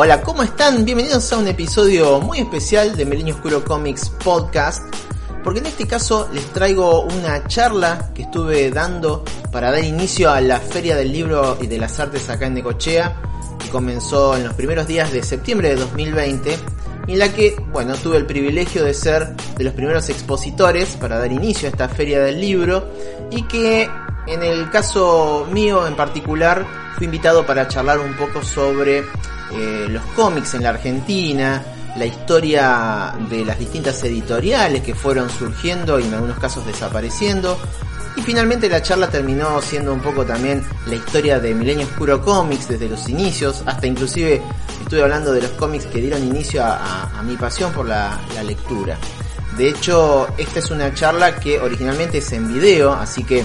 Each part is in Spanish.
Hola, ¿cómo están? Bienvenidos a un episodio muy especial de Milenio Oscuro Comics Podcast. Porque en este caso les traigo una charla que estuve dando para dar inicio a la Feria del Libro y de las Artes acá en Necochea, que comenzó en los primeros días de septiembre de 2020, en la que, bueno, tuve el privilegio de ser de los primeros expositores para dar inicio a esta Feria del Libro y que en el caso mío en particular fui invitado para charlar un poco sobre eh, los cómics en la Argentina, la historia de las distintas editoriales que fueron surgiendo y en algunos casos desapareciendo. Y finalmente la charla terminó siendo un poco también la historia de Milenio Oscuro Comics desde los inicios, hasta inclusive estuve hablando de los cómics que dieron inicio a, mi pasión por la, lectura. De hecho, esta es una charla que originalmente es en video, así que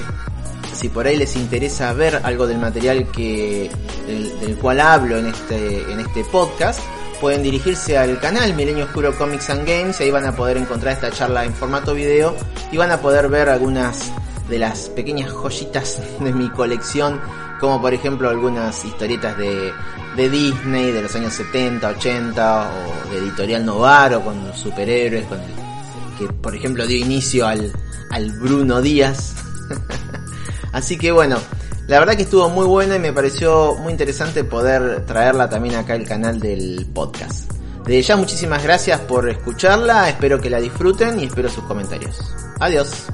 si por ahí les interesa ver algo del material que del, cual hablo en este en este podcast, pueden dirigirse al canal Milenio Oscuro Comics and Games y ahí van a poder encontrar esta charla en formato video y van a poder ver algunas de las pequeñas joyitas de mi colección, como por ejemplo algunas historietas de, de Disney de los años 70, 80 o de Editorial Novaro con los superhéroes, con el que por ejemplo dio inicio al, al Bruno Díaz. Así que bueno, la verdad que estuvo muy buena y me pareció muy interesante poder traerla también acá al canal del podcast. De ya muchísimas gracias por escucharla, espero que la disfruten y espero sus comentarios. Adiós.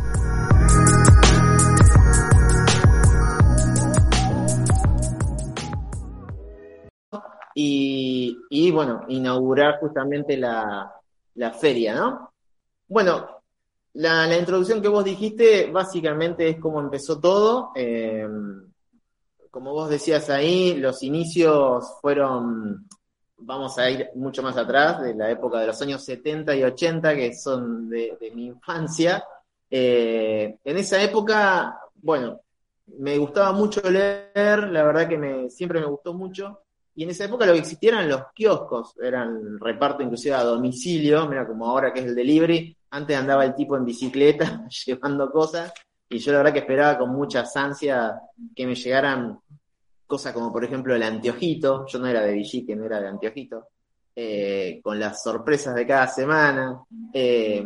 Y, bueno, inaugurar justamente la, la feria, ¿no? Bueno, la, introducción que vos dijiste básicamente es cómo empezó todo. Eh, como vos decías ahí, los inicios fueron, vamos a ir mucho más atrás, de la época de los años 70 y 80, que son de, mi infancia. Eh, en esa época, bueno, me gustaba mucho leer, la verdad que me, siempre me gustó mucho. Y en esa época lo que existían eran los kioscos, eran reparto inclusive a domicilio, mira como ahora que es el delivery, antes andaba el tipo en bicicleta llevando cosas y yo la verdad que esperaba con mucha ansia que me llegaran cosas como por ejemplo el anteojito, yo no era de que no era de anteojito, eh, con las sorpresas de cada semana. Eh,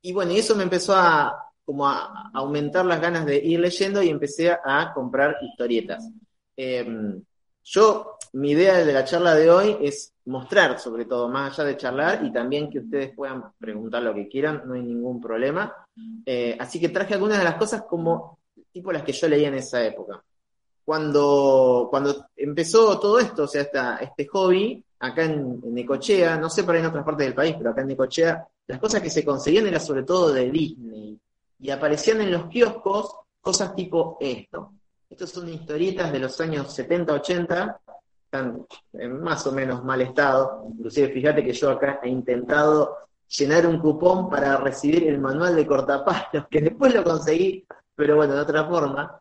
y bueno, y eso me empezó a como a, aumentar las ganas de ir leyendo y empecé a, comprar historietas. Eh, yo, mi idea de la charla de hoy es mostrar, sobre todo, más allá de charlar, y también que ustedes puedan preguntar lo que quieran, no hay ningún problema. Eh, así que traje algunas de las cosas como tipo las que yo leía en esa época. Cuando, cuando empezó todo esto, o sea, este hobby, acá en, en, Necochea, no sé para en otras partes del país, pero acá en Necochea, las cosas que se conseguían eran sobre todo de Disney. Y aparecían en los kioscos cosas tipo esto. Estas son historietas de los años 70, 80, están en más o menos mal estado. Inclusive fíjate que yo acá he intentado llenar un cupón para recibir el manual de cortapalos, que después lo conseguí, pero bueno, de otra forma.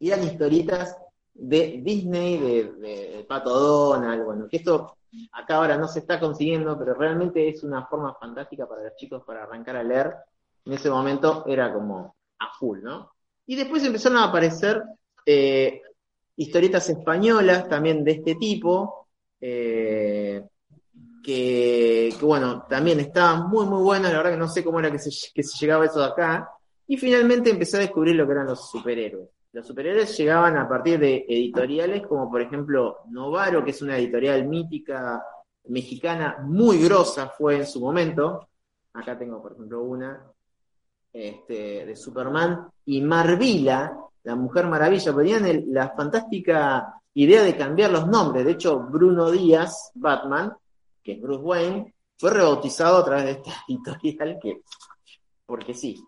Y eran historietas de Disney, de, de, Pato Donald, bueno, que esto acá ahora no se está consiguiendo, pero realmente es una forma fantástica para los chicos para arrancar a leer. En ese momento era como a full, ¿no? Y después empezaron a aparecer eh, historietas españolas también de este tipo, eh, que, bueno, también estaban muy, muy buenas, la verdad que no sé cómo era que se, llegaba eso de acá. Y finalmente empecé a descubrir lo que eran los superhéroes. Los superhéroes llegaban a partir de editoriales como por ejemplo Novaro, que es una editorial mítica mexicana muy grosa fue en su momento. Acá tengo por ejemplo una este, de Superman. Y Marvila, la Mujer Maravilla, tenían la fantástica idea de cambiar los nombres. De hecho, Bruno Díaz, Batman, que es Bruce Wayne, fue rebautizado a través de esta editorial que, porque sí.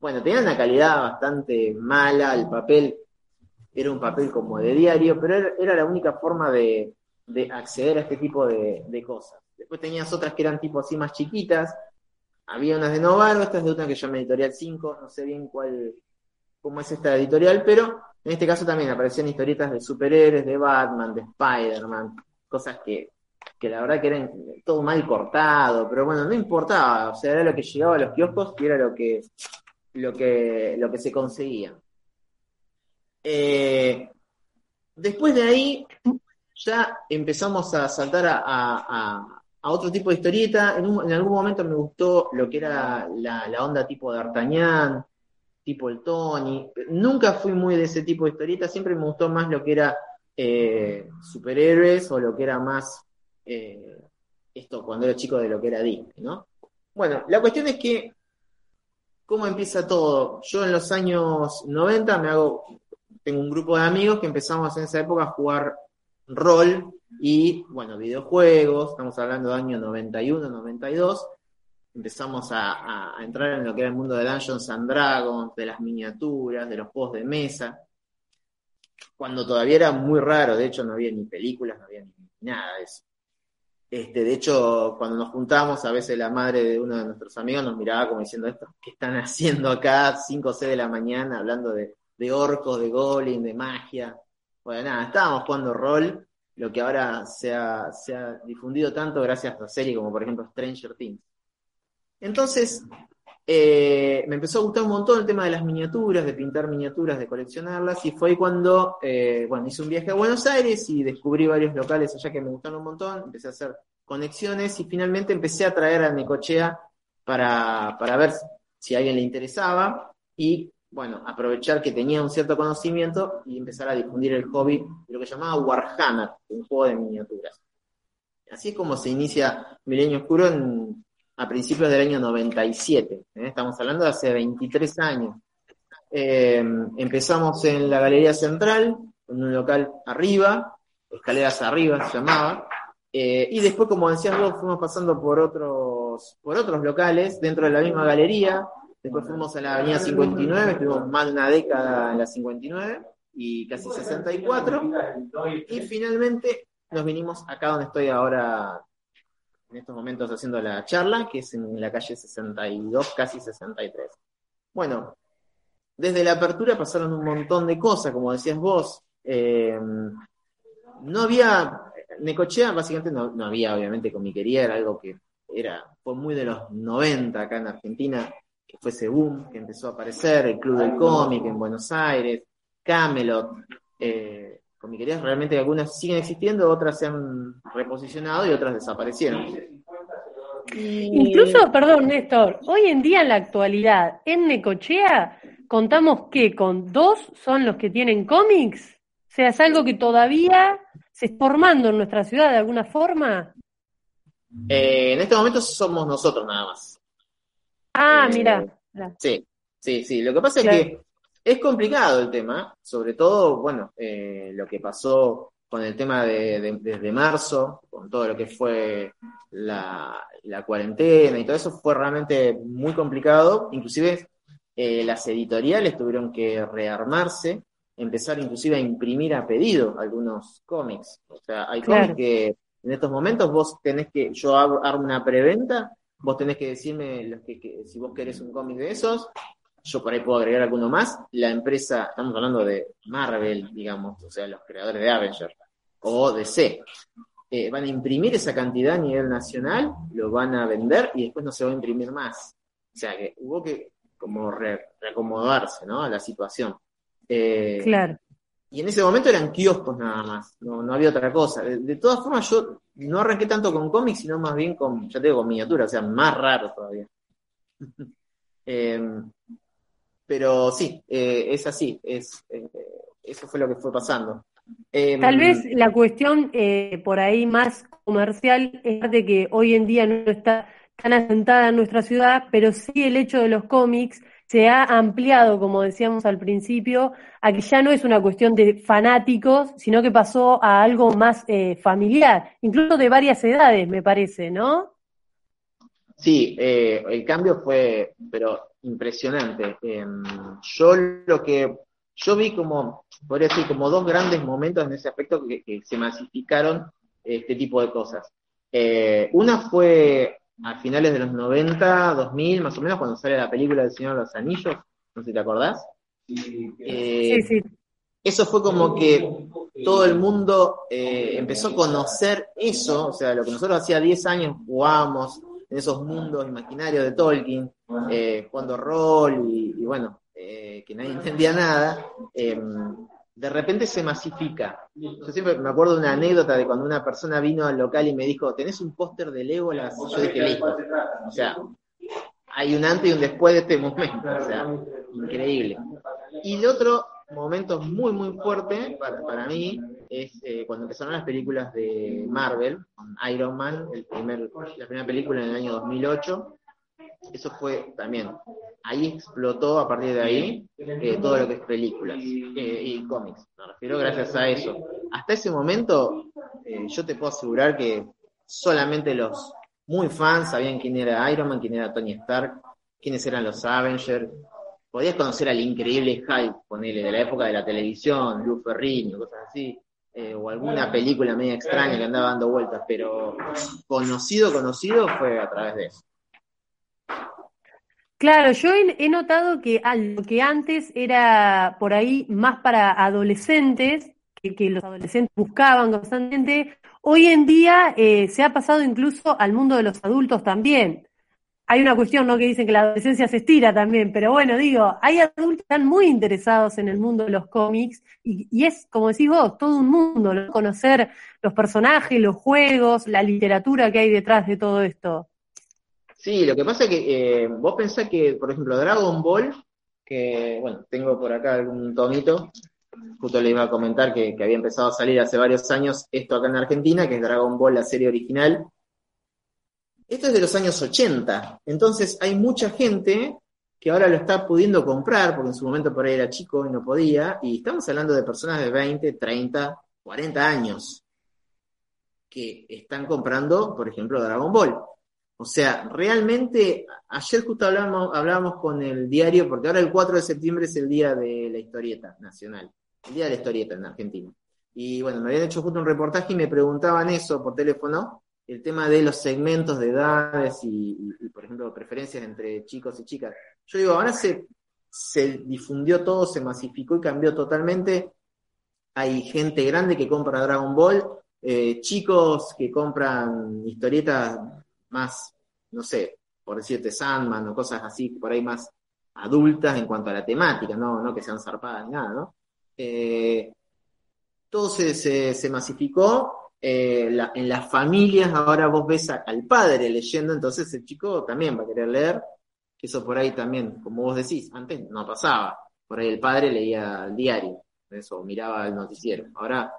Bueno, tenía una calidad bastante mala, el papel era un papel como de diario, pero era, la única forma de, acceder a este tipo de, cosas. Después tenías otras que eran tipo así más chiquitas, había unas de Novaro, estas de otra que llama Editorial 5, no sé bien cuál, cómo es esta editorial, pero en este caso también aparecían historietas de superhéroes, de Batman, de Spider-Man, cosas que, que la verdad que eran todo mal cortado, pero bueno, no importaba, o sea, era lo que llegaba a los kioscos y era lo que, lo que, lo que se conseguía. Eh, después de ahí, ya empezamos a saltar a, otro tipo de historieta. En, algún momento me gustó lo que era la, onda tipo de D'Artagnan, tipo el Tony. Nunca fui muy de ese tipo de historieta, siempre me gustó más lo que era eh, superhéroes o lo que era más eh, esto cuando era chico de lo que era Disney, ¿no? Bueno, la cuestión es que, ¿cómo empieza todo? Yo en los años 90 me hago, tengo un grupo de amigos que empezamos en esa época a jugar rol y, bueno, videojuegos, estamos hablando de año 91, 92, empezamos a, entrar en lo que era el mundo de Dungeons and Dragons, de las miniaturas, de los juegos de mesa, cuando todavía era muy raro, de hecho no había ni películas, no había ni nada de eso. Este, de hecho, cuando nos juntamos, a veces la madre de uno de nuestros amigos nos miraba como diciendo, ¿esto qué están haciendo acá 5 o 6 de la mañana hablando de, orcos, de goblin, de magia? Bueno, nada, estábamos jugando rol, lo que ahora se ha, se ha difundido tanto gracias a series como por ejemplo Stranger Things. Entonces, eh, me empezó a gustar un montón el tema de las miniaturas, de pintar miniaturas, de coleccionarlas, y fue cuando, eh, bueno, hice un viaje a Buenos Aires y descubrí varios locales allá que me gustaron un montón, empecé a hacer conexiones y finalmente empecé a traer a Necochea para, para ver si a alguien le interesaba y, bueno, aprovechar que tenía un cierto conocimiento y empezar a difundir el hobby de lo que llamaba Warhammer, un juego de miniaturas. Así es como se inicia Milenio Oscuro en a principios del año 97. ¿eh? Estamos hablando de hace 23 años. Eh, empezamos en la Galería Central, en un local arriba, escaleras arriba se llamaba, eh, y después, como decías vos, fuimos pasando por otros, por otros locales dentro de la misma galería. Después fuimos a la Avenida 59, estuvimos más de una década en la 59 y casi 64. Y finalmente nos vinimos acá donde estoy ahora en estos momentos haciendo la charla, que es en la calle 62, casi 63. Bueno, desde la apertura pasaron un montón de cosas, como decías vos. Eh, no había, Necochea básicamente no, había, obviamente, comiquería, era algo que era, fue muy de los 90 acá en Argentina, que fue ese boom que empezó a aparecer, el Club del Cómic en Buenos Aires, Camelot, eh, comiquerías realmente algunas siguen existiendo, otras se han reposicionado y otras desaparecieron. Incluso, perdón, Néstor, hoy en día en la actualidad, en Necochea, contamos que con dos son los que tienen cómics. O sea, es algo que todavía se está formando en nuestra ciudad de alguna forma. Eh, en este momento somos nosotros nada más. Ah, mira. Sí, sí, sí. Lo que pasa es que es complicado el tema, sobre todo, bueno, eh, lo que pasó con el tema de, desde marzo, con todo lo que fue la, cuarentena y todo eso, fue realmente muy complicado. Inclusive eh, las editoriales tuvieron que rearmarse, empezar inclusive a imprimir a pedido algunos cómics. O sea, hay cómics que en estos momentos vos tenés que, yo hago, una preventa, vos tenés que decirme los que, si vos querés un cómic de esos, yo por ahí puedo agregar alguno más, la empresa, estamos hablando de Marvel, digamos, o sea, los creadores de Avengers, o DC, eh, van a imprimir esa cantidad a nivel nacional, lo van a vender y después no se va a imprimir más. O sea que hubo que como reacomodarse, ¿no? A la situación. Eh, claro. Y en ese momento eran kioscos nada más, no, no había otra cosa. De, todas formas, yo no arranqué tanto con cómics, sino más bien con, ya te digo, con miniaturas, o sea, más raro todavía. eh, pero sí, eh, es así, es, eh, eso fue lo que fue pasando. Em, Tal vez la cuestión eh, por ahí más comercial es de que hoy en día no está tan asentada en nuestra ciudad, pero sí el hecho de los cómics se ha ampliado, como decíamos al principio, a que ya no es una cuestión de fanáticos, sino que pasó a algo más familiar, incluso de varias edades, me parece, ¿no? Sí, el cambio fue, pero impresionante. Em, yo lo que, yo vi como, podría decir, como dos grandes momentos en ese aspecto que, se masificaron este tipo de cosas. Eh, una fue a finales de los 90, 2000, más o menos, cuando sale la película del Señor de los Anillos, no sé si te acordás. Eh, sí, sí. Eso fue como que todo el mundo eh, empezó a conocer eso, o sea, lo que nosotros hacía 10 años jugábamos en esos mundos imaginarios de Tolkien, eh, jugando rol y, bueno, eh, que nadie entendía nada. Em, de repente se masifica. Yo siempre me acuerdo de una anécdota de cuando una persona vino al local y me dijo, ¿tenés un póster de Legolas? Yo dije, listo. O sea, hay un antes y un después de este momento. O sea, increíble. Y el otro momento muy, muy fuerte para, para mí es eh, cuando empezaron las películas de Marvel, Iron Man, el primer, la primera película en el año 2008. Eso fue también, ahí explotó a partir de ahí eh, todo lo que es películas eh, y cómics. Me refiero gracias a eso. Hasta ese momento, yo te puedo asegurar que solamente los muy fans sabían quién era Iron Man, quién era Tony Stark, quiénes eran los Avengers, podías conocer al increíble Hulk, ponele, de la época de la televisión, Luz Ferrigno, cosas así, eh, o alguna película media extraña que andaba dando vueltas, pero conocido, conocido fue a través de eso. Claro, yo he, notado que algo que antes era por ahí más para adolescentes, que, los adolescentes buscaban constantemente, hoy en día eh, se ha pasado incluso al mundo de los adultos también hay una cuestión, ¿no? Que dicen que la adolescencia se estira también, pero bueno, digo, hay adultos que están muy interesados en el mundo de los cómics y, es, como decís vos, todo un mundo, ¿no? Conocer los personajes, los juegos, la literatura que hay detrás de todo esto. Sí, lo que pasa es que eh, vos pensás que, por ejemplo, Dragon Ball, que, bueno, tengo por acá algún tomito, justo le iba a comentar que, que había empezado a salir hace varios años esto acá en Argentina, que es Dragon Ball, la serie original, esto es de los años 80, entonces hay mucha gente que ahora lo está pudiendo comprar, porque en su momento por ahí era chico y no podía, y estamos hablando de personas de 20, 30, 40 años que están comprando, por ejemplo, Dragon Ball. O sea, realmente, ayer justo hablábamos, hablábamos con el diario, porque ahora el 4 de septiembre es el día de la historieta nacional, el día de la historieta en Argentina. Y bueno, me habían hecho justo un reportaje y me preguntaban eso por teléfono, el tema de los segmentos de edades y, por ejemplo, preferencias entre chicos y chicas. Yo digo, ahora se, se difundió todo, se masificó y cambió totalmente. Hay gente grande que compra Dragon Ball, eh, chicos que compran historietas más, no sé, por decirte Sandman o cosas así, por ahí más adultas en cuanto a la temática, no, no que sean zarpadas ni nada, ¿no? Eh, todo se, masificó eh, en las familias ahora vos ves al padre leyendo, entonces el chico también va a querer leer, eso por ahí también, como vos decís, antes no pasaba, por ahí el padre leía el diario, eso, miraba el noticiero, ahora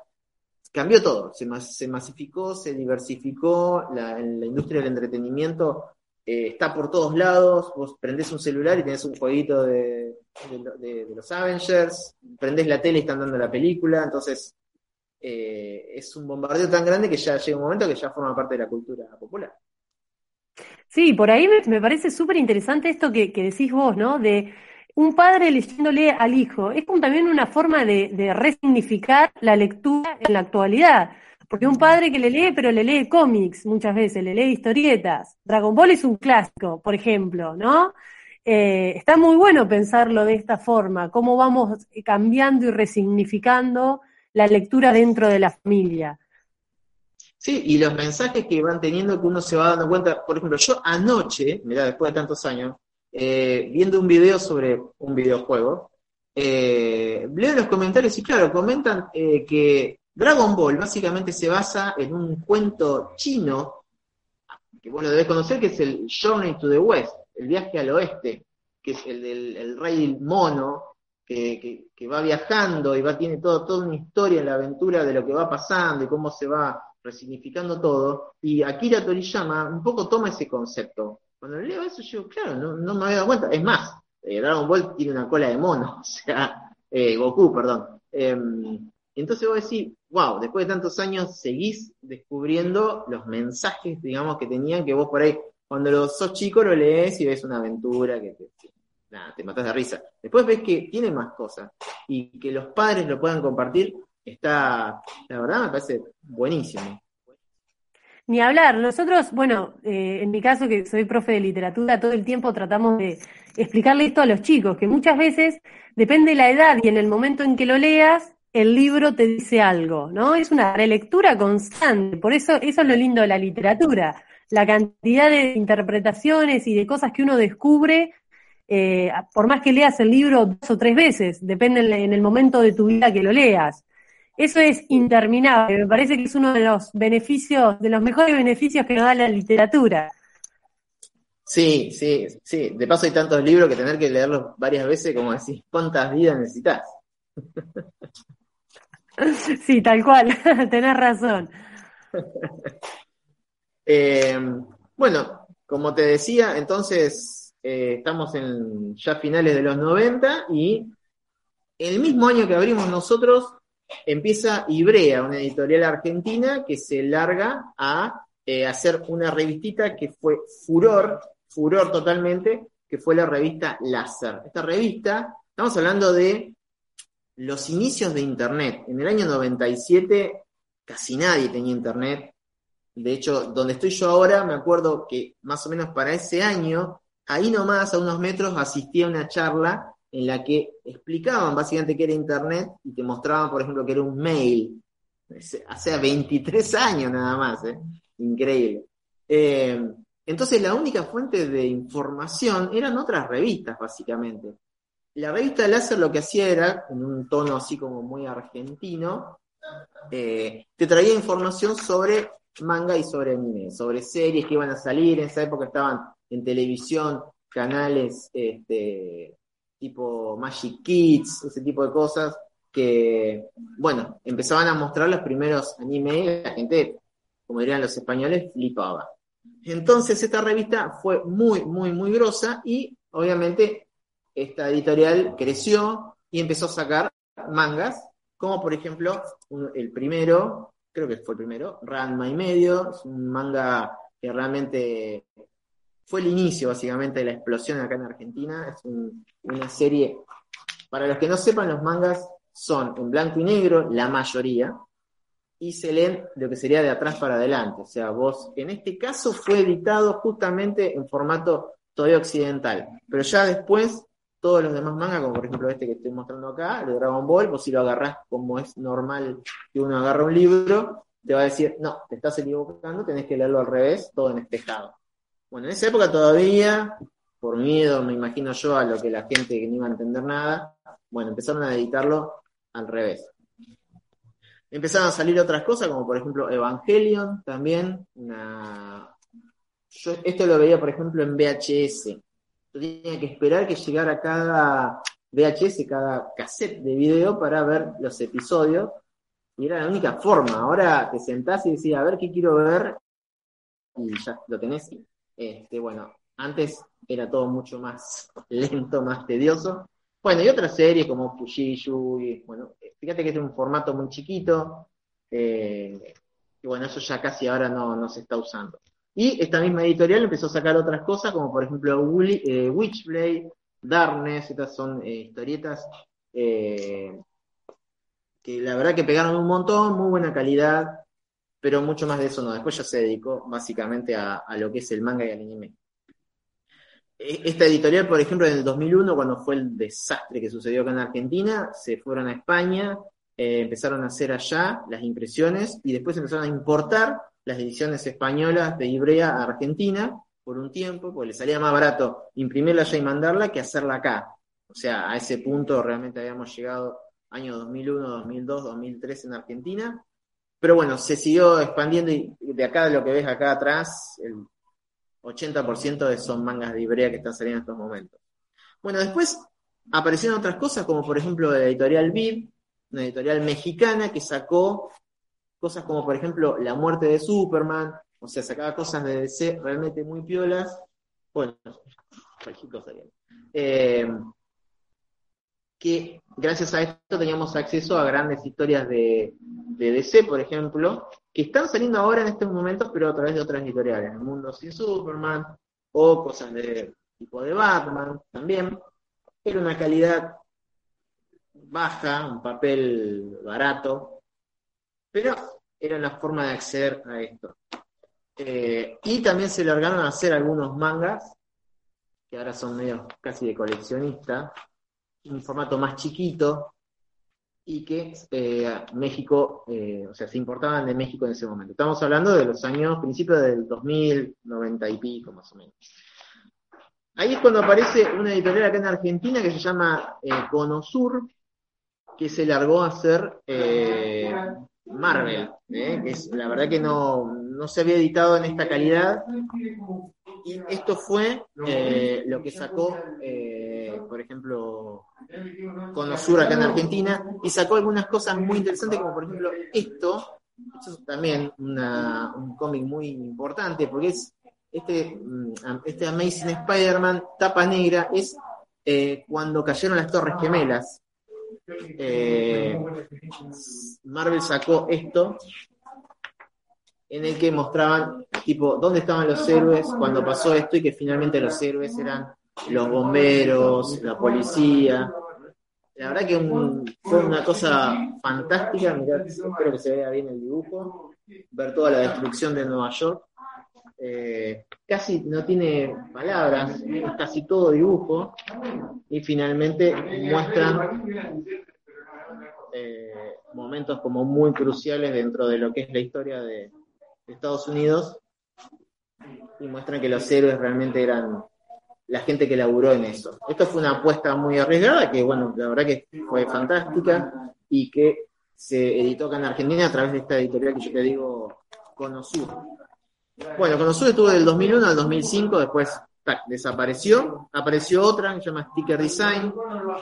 cambió todo, se, se masificó, se diversificó, la, industria del entretenimiento eh, está por todos lados, vos prendés un celular y tenés un jueguito de, de los Avengers, prendés la tele y están dando la película, entonces eh, es un bombardeo tan grande que ya llega un momento que ya forma parte de la cultura popular. Sí, por ahí me, parece súper interesante esto que, decís vos, ¿no? De un padre leyéndole al hijo. Es también una forma de, resignificar la lectura en la actualidad. Porque un padre que le lee, pero le lee cómics muchas veces, le lee historietas. Dragon Ball es un clásico, por ejemplo, ¿no? Eh, está muy bueno pensarlo de esta forma, cómo vamos cambiando y resignificando la lectura dentro de la familia. Sí, y los mensajes que van teniendo que uno se va dando cuenta, por ejemplo, yo anoche, mira, después de tantos años, eh, viendo un video sobre un videojuego, eh, leo los comentarios y claro, comentan eh, que Dragon Ball básicamente se basa en un cuento chino, que lo debes conocer, que es el Journey to the West, el viaje al oeste, que es el del el rey mono, que, va viajando y va, tiene todo, toda una historia en la aventura de lo que va pasando y cómo se va resignificando todo. Y Akira Toriyama un poco toma ese concepto. Cuando leo eso, yo, claro, no, me había dado cuenta. Es más, eh, Dragon Ball tiene una cola de mono, o sea, eh, Goku, perdón. Em, entonces vos decís, wow, después de tantos años seguís descubriendo los mensajes, digamos, que tenían que vos por ahí, cuando sos chico lo lees y ves una aventura que te, nada, te matas de risa. Después ves que tiene más cosas y que los padres lo puedan compartir, está, la verdad me parece buenísimo. Ni hablar, nosotros, bueno, eh, en mi caso que soy profe de literatura, todo el tiempo tratamos de explicarle esto a los chicos, que muchas veces depende de la edad y en el momento en que lo leas, el libro te dice algo, ¿no? Es una relectura constante, por eso eso es lo lindo de la literatura, la cantidad de interpretaciones y de cosas que uno descubre eh, por más que leas el libro dos o tres veces, depende en el momento de tu vida que lo leas. Eso es interminable, me parece que es uno de los beneficios, de los mejores beneficios que nos da la literatura. Sí, sí, sí. De paso hay tantos libros que tener que leerlos varias veces, como decís, ¿cuántas vidas necesitas? Sí, tal cual, tenés razón. Eh, bueno, como te decía, entonces eh, estamos en ya finales de los 90 y el mismo año que abrimos nosotros empieza Ibrea, una editorial argentina que se larga a eh, hacer una revistita que fue furor, furor totalmente, que fue la revista Láser. Esta revista, estamos hablando de los inicios de Internet. En el año 97 casi nadie tenía Internet. De hecho, donde estoy yo ahora, me acuerdo que más o menos para ese año, ahí nomás, a unos metros, asistí a una charla en la que explicaban básicamente qué era Internet y te mostraban, por ejemplo, que era un mail. Hace 23 años nada más, ¿eh? increíble. Eh, entonces la única fuente de información eran otras revistas, básicamente. La revista Láser lo que hacía era, en un tono así como muy argentino, eh, te traía información sobre manga y sobre anime, sobre series que iban a salir, en esa época estaban en televisión, canales este, tipo Magic Kids, ese tipo de cosas, que, bueno, empezaban a mostrar los primeros animes, la gente, como dirían los españoles, flipaba. Entonces esta revista fue muy, muy, muy grosa y obviamente esta editorial creció y empezó a sacar mangas, como por ejemplo el primero, creo que fue el primero, Ranma y medio, es un manga que realmente fue el inicio básicamente de la explosión acá en Argentina. Es una serie, para los que no sepan, los mangas son en blanco y negro, la mayoría, y se leen lo que sería de atrás para adelante. O sea, vos, en este caso fue editado justamente en formato todavía occidental, pero ya después todos los demás mangas, como por ejemplo este que estoy mostrando acá, de Dragon Ball, vos si lo agarrás como es normal que uno agarra un libro, te va a decir, no, te estás equivocando, tenés que leerlo al revés, todo en espejado. Bueno, en esa época todavía, por miedo, me imagino yo, a lo que la gente que no iba a entender nada, bueno, empezaron a editarlo al revés. Empezaron a salir otras cosas, como por ejemplo Evangelion, también. Yo esto lo veía, por ejemplo, en VHS. Yo tenía que esperar que llegara cada VHS, cada cassette de video para ver los episodios. Y era la única forma. Ahora te sentás y decís, a ver qué quiero ver, y ya lo tenés. Este, bueno, antes era todo mucho más lento, más tedioso. Bueno, y otras series como Fujishu, y bueno, fíjate que es un formato muy chiquito, eh, y bueno, eso ya casi ahora no, se está usando. Y esta misma editorial empezó a sacar otras cosas, como por ejemplo eh, Witchblade, Darkness, estas son eh, historietas que la verdad que pegaron un montón, muy buena calidad, pero mucho más de eso no. Después ya se dedicó básicamente a, lo que es el manga y el anime. E, esta editorial, por ejemplo, en el 2001, cuando fue el desastre que sucedió acá en Argentina, se fueron a España, eh, empezaron a hacer allá las impresiones y después empezaron a importar las ediciones españolas de Ibrea a Argentina por un tiempo, porque les salía más barato imprimirla allá y mandarla que hacerla acá. O sea, a ese punto realmente habíamos llegado año 2001, 2002, 2003 en Argentina pero bueno, se siguió expandiendo y de acá, lo que ves acá atrás, el 80% de son mangas de Ibrea que están saliendo en estos momentos. Bueno, después aparecieron otras cosas, como por ejemplo la editorial Viv, una editorial mexicana que sacó cosas como por ejemplo La muerte de Superman, o sea, sacaba cosas de DC realmente muy piolas. Bueno, eh, que gracias a esto teníamos acceso a grandes historias de, DC, por ejemplo, que están saliendo ahora en estos momentos, pero a través de otras editoriales, El Mundo Sin Superman, o cosas de tipo de Batman también. Era una calidad baja, un papel barato, pero era la forma de acceder a esto. Eh, y también se largaron a hacer algunos mangas, que ahora son medio casi de coleccionista, un formato más chiquito y que eh, México, eh, o sea, se importaban de México en ese momento. Estamos hablando de los años, principios del 2000, 90 y pico más o menos. Ahí es cuando aparece una editorial acá en Argentina que se llama eh, Conosur, que se largó a hacer Marvel, que es, la verdad que no, no se había editado en esta calidad. Y esto fue lo que sacó, por ejemplo, Conosur acá en Argentina, y sacó algunas cosas muy interesantes, como por ejemplo esto, esto es también una, un cómic muy importante, porque es este, mm, este Amazing Spider-Man, tapa negra, es eh, cuando cayeron las Torres Gemelas. Eh, Marvel sacó esto en el que mostraban tipo dónde estaban los héroes cuando pasó esto y que finalmente los héroes eran los bomberos, la policía. La verdad que fue una cosa fantástica, mirá, espero que se vea bien el dibujo, ver toda la destrucción de Nueva York. Eh, casi no tiene palabras, es casi todo dibujo, y finalmente muestran eh, momentos como muy cruciales dentro de lo que es la historia de Estados Unidos, y muestran que los héroes realmente eran la gente que laburó en eso. Esto fue una apuesta muy arriesgada, que bueno, la verdad que fue fantástica, y que se editó acá en Argentina a través de esta editorial que yo te digo, Conosur. Bueno, Conosur estuvo del 2001 al 2005, después desapareció. Apareció otra que se llama Sticker Design,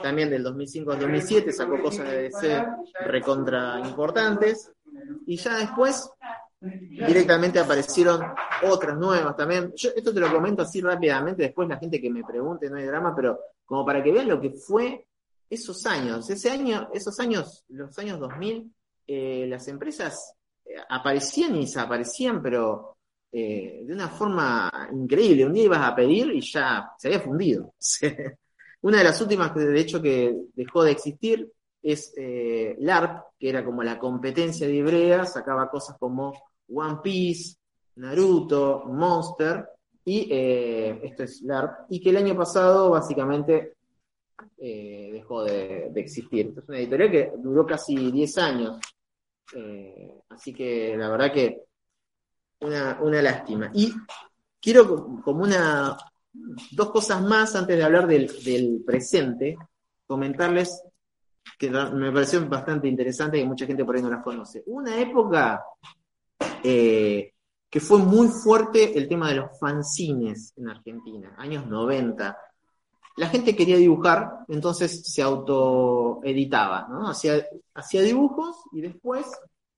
también del 2005 al 2007, sacó cosas de DC recontra importantes. Y ya después directamente aparecieron otras nuevas también. Yo esto te lo comento así rápidamente, después la gente que me pregunte, no hay drama, pero como para que vean lo que fue esos años. Ese año, esos años, los años 2000, eh, las empresas eh, aparecían y desaparecían, pero eh, de una forma increíble. Un día ibas a pedir y ya se había fundido. una de las últimas, de hecho, que dejó de existir es LARP, que era como la competencia de Ibrea, sacaba cosas como One Piece, Naruto, Monster, y eh, esto es LARP, y que el año pasado básicamente eh, dejó de, existir. Es una editorial que duró casi 10 años, eh, así que la verdad que una, una lástima. Y quiero como una dos cosas más antes de hablar del, del presente, comentarles que me pareció bastante interesante y mucha gente por ahí no las conoce. Una época eh, que fue muy fuerte el tema de los fanzines en Argentina, años 90. La gente quería dibujar, entonces se autoeditaba, ¿no? Hacía, hacía dibujos y después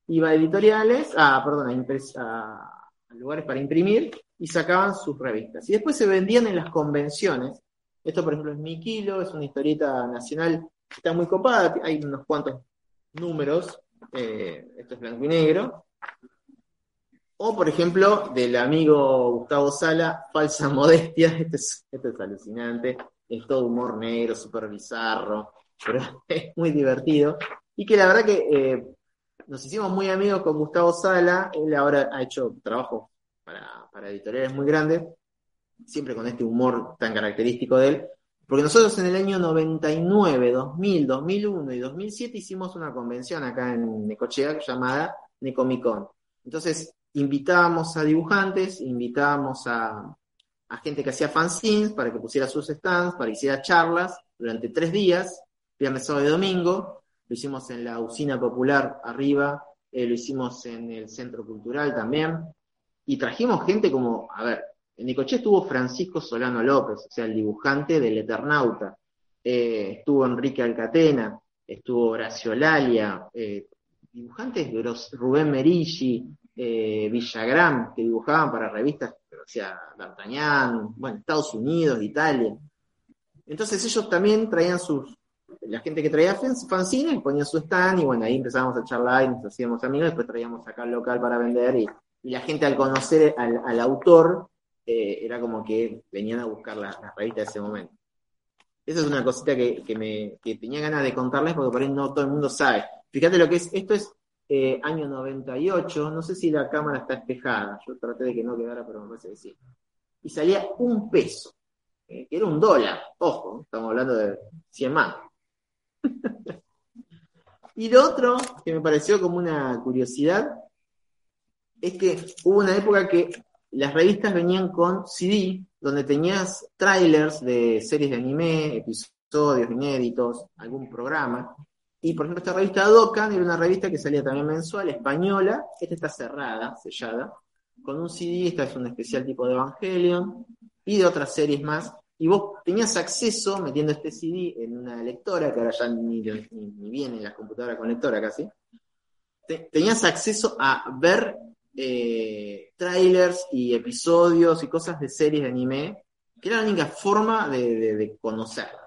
iba a editoriales, perdón, a, a, a lugares para imprimir y sacaban sus revistas. Y después se vendían en las convenciones. Esto, por ejemplo, es Mi Kilo, es una historieta nacional que está muy copada, hay unos cuantos números, eh, esto es blanco y negro. O, por ejemplo, del amigo Gustavo Sala, Falsa Modestia, esto es, esto es alucinante, es todo humor negro, súper bizarro, pero es muy divertido. Y que la verdad que eh, nos hicimos muy amigos con Gustavo Sala, él ahora ha hecho trabajo para, para editoriales muy grandes, siempre con este humor tan característico de él, porque nosotros en el año 99, 2000, 2001 y 2007 hicimos una convención acá en Necochea llamada Necomicon. Entonces invitábamos a dibujantes, invitábamos a, gente que hacía fanzines para que pusiera sus stands, para que hiciera charlas durante tres días, viernes, sábado y domingo. Lo hicimos en la usina popular arriba, eh, lo hicimos en el centro cultural también. Y trajimos gente como, a ver, en Nicoché estuvo Francisco Solano López, o sea, el dibujante del Eternauta. Eh, estuvo Enrique Alcatena, estuvo Horacio Lalia, eh, dibujantes Rubén Merigi, eh, Villagrán, que dibujaban para revistas, o sea, D'Artagnan, bueno, Estados Unidos, Italia. Entonces ellos también traían sus, la gente que traía fanzines ponía su stand y bueno, ahí empezábamos a charlar y nos hacíamos amigos, después traíamos acá al local para vender y, la gente al conocer al, al autor eh, era como que venían a buscar las la revistas de ese momento. Esa es una cosita que, que, me, que tenía ganas de contarles porque por ahí no todo el mundo sabe. Fíjate lo que es, esto es eh, año 98, no sé si la cámara está espejada, yo traté de que no quedara, pero me parece que sí. Y salía un peso, eh, era un dólar, ojo, estamos hablando de 100 más. y lo otro que me pareció como una curiosidad es que hubo una época que las revistas venían con CD, donde tenías trailers de series de anime, episodios inéditos, algún programa. Y por ejemplo, esta revista Dokkan era una revista que salía también mensual, española. Esta está cerrada, sellada, con un CD. Esta es un especial tipo de Evangelion y de otras series más. Y vos tenías acceso, metiendo este CD en una lectora, que ahora ya ni, ni, viene en la computadora con lectora casi, tenías acceso a ver eh, trailers y episodios y cosas de series de anime, que era la única forma de, conocerlas.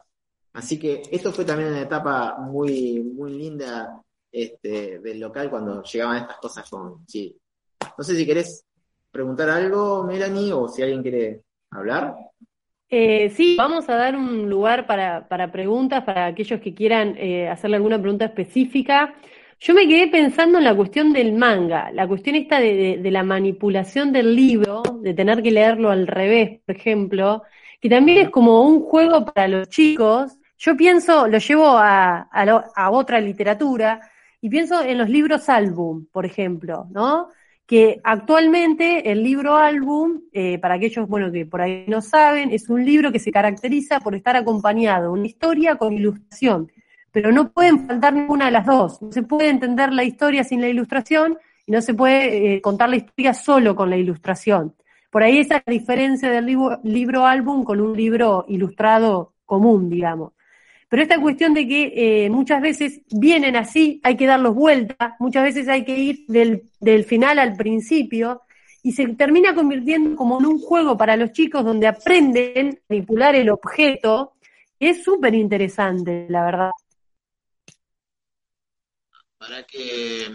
Así que esto fue también una etapa muy, muy linda este, del local cuando llegaban estas cosas con sí. No sé si querés preguntar algo, Melanie, o si alguien quiere hablar. Eh, sí, vamos a dar un lugar para, preguntas, para aquellos que quieran eh, hacerle alguna pregunta específica. Yo me quedé pensando en la cuestión del manga, la cuestión esta de, la manipulación del libro, de tener que leerlo al revés, por ejemplo, que también es como un juego para los chicos. Yo pienso, lo llevo a, otra literatura, y pienso en los libros álbum, por ejemplo, ¿no? que actualmente el libro álbum, eh, para aquellos bueno, que por ahí no saben, es un libro que se caracteriza por estar acompañado una historia con ilustración, pero no pueden faltar ninguna de las dos. No se puede entender la historia sin la ilustración y no se puede eh, contar la historia solo con la ilustración. Por ahí esa es la diferencia del libro, libro álbum con un libro ilustrado común, digamos. Pero esta cuestión de que eh, muchas veces vienen así, hay que darlos vuelta, muchas veces hay que ir del, del final al principio, y se termina convirtiendo como en un juego para los chicos donde aprenden a manipular el objeto, es súper interesante, la verdad. Para que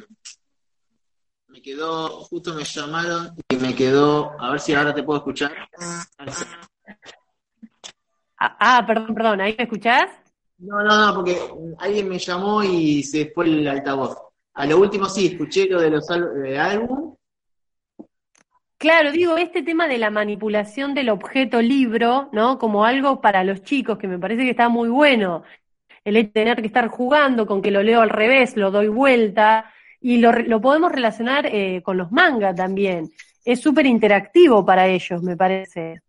me quedó, justo me llamaron y me quedó, a ver si ahora te puedo escuchar. Ah, ah perdón, perdón, ¿ahí me escuchás? No, no, no, porque alguien me llamó y se fue el altavoz. A lo último sí, escuché lo de los de álbum. Claro, digo, este tema de la manipulación del objeto libro, ¿no? Como algo para los chicos, que me parece que está muy bueno. El hecho de tener que estar jugando con que lo leo al revés, lo doy vuelta, y lo, lo podemos relacionar eh, con los mangas también. Es súper interactivo para ellos, me parece.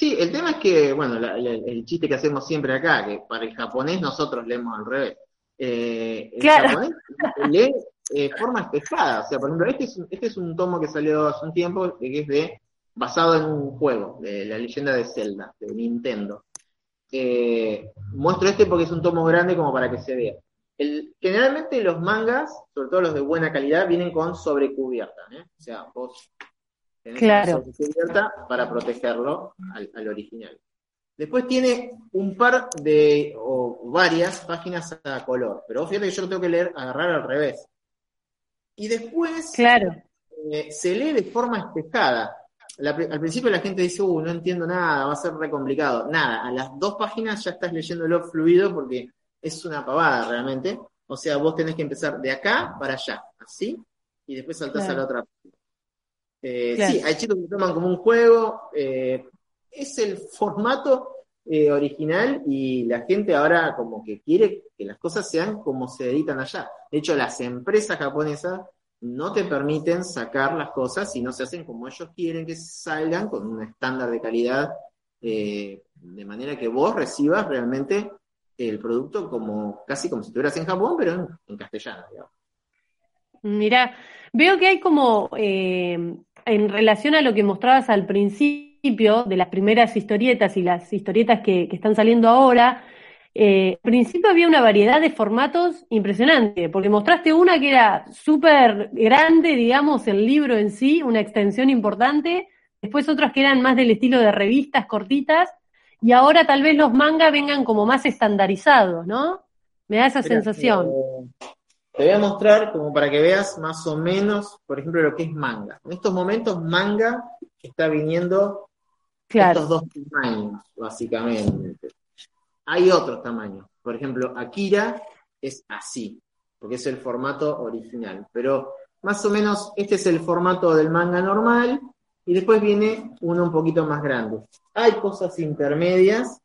Sí, el tema es que, bueno, el chiste que hacemos siempre acá, que para el japonés nosotros leemos al revés. Eh, el japonés lee eh, forma espejada. O sea, por ejemplo, este es, este es un tomo que salió hace un tiempo, que es de basado en un juego, de la leyenda de Zelda, de Nintendo. Eh, muestro este porque es un tomo grande como para que se vea. El, generalmente los mangas, sobre todo los de buena calidad, vienen con sobrecubierta. ¿eh? O sea, vos claro. para protegerlo al, original. Después tiene un par de, o varias páginas a color, pero fíjate que yo lo tengo que leer, agarrar al revés. Y después claro. Eh, se lee de forma espejada. al principio la gente dice, uh, no entiendo nada, va a ser re complicado. Nada, a las dos páginas ya estás leyéndolo fluido porque es una pavada realmente. O sea, vos tenés que empezar de acá para allá, así, y después saltás a la otra eh, sí, hay chicos que toman como un juego. Eh, es el formato eh, original y la gente ahora como que quiere que las cosas sean como se editan allá. De hecho, las empresas japonesas no te permiten sacar las cosas si no se hacen como ellos quieren que salgan, con un estándar de calidad, de manera que vos recibas realmente el producto como casi como si estuvieras en Japón, pero en, castellano. Mira, veo que hay como en relación a lo que mostrabas al principio de las primeras historietas y las historietas que, están saliendo ahora, eh, al principio había una variedad de formatos impresionante, porque mostraste una que era súper grande, digamos, el libro en sí, una extensión importante, después otras que eran más del estilo de revistas cortitas, y ahora tal vez los mangas vengan como más estandarizados, ¿no? Me da esa sensación. Eh, te voy a mostrar como para que veas más o menos, por ejemplo, lo que es manga. En estos momentos manga está viniendo estos dos tamaños, básicamente. Hay otros tamaños. Por ejemplo, Akira es así, porque es el formato original. Pero más o menos este es el formato del manga normal y después viene uno un poquito más grande. Hay cosas intermedias,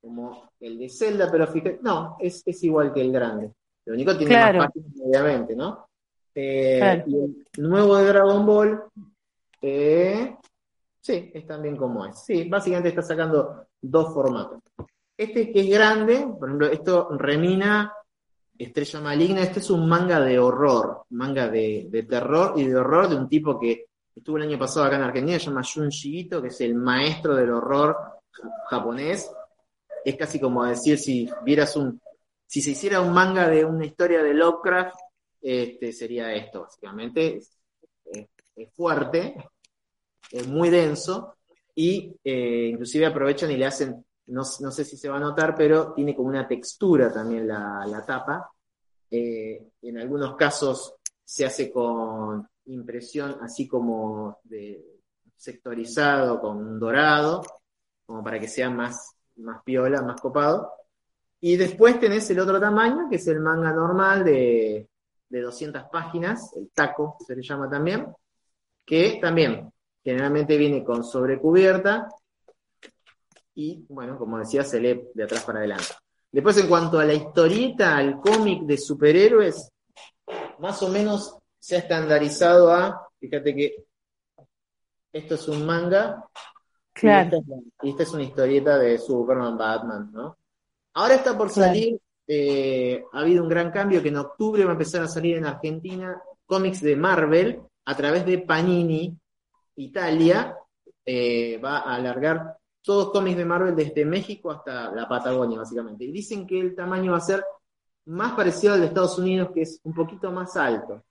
como el de Zelda, pero fíjate, no, es, es igual que el grande. Lo único tiene más páginas, obviamente, ¿no? Eh, y el nuevo de Dragon Ball Eh, sí, es también como es. Sí, básicamente está sacando dos formatos. Este que es grande, por ejemplo, esto remina Estrella Maligna, este es un manga de horror, manga de, terror y de horror de un tipo que estuvo el año pasado acá en Argentina, se llama Junji Ito, que es el maestro del horror japonés. Es casi como decir si vieras un, si se hiciera un manga de una historia de Lovecraft, este sería esto, básicamente. Es, fuerte, es muy denso, y eh, inclusive aprovechan y le hacen no, sé si se va a notar, pero tiene como una textura también la, tapa. Eh, en algunos casos se hace con impresión así como de sectorizado, con dorado, como para que sea más, más piola, más copado. Y después tenés el otro tamaño, que es el manga normal de, de 200 páginas, el taco se le llama también, que también generalmente viene con sobrecubierta y, bueno, como decía, se lee de atrás para adelante. Después, en cuanto a la historieta, al cómic de superhéroes, más o menos se ha estandarizado a, fíjate que esto es un manga, claro. y, esta es, una historieta de Superman, Batman, ¿no? Ahora está por salir, eh, ha habido un gran cambio que en octubre va a empezar a salir en Argentina cómics de Marvel a través de Panini Italia, eh, va a alargar todos cómics de Marvel desde México hasta la Patagonia, básicamente. Y dicen que el tamaño va a ser más parecido al de Estados Unidos, que es un poquito más alto.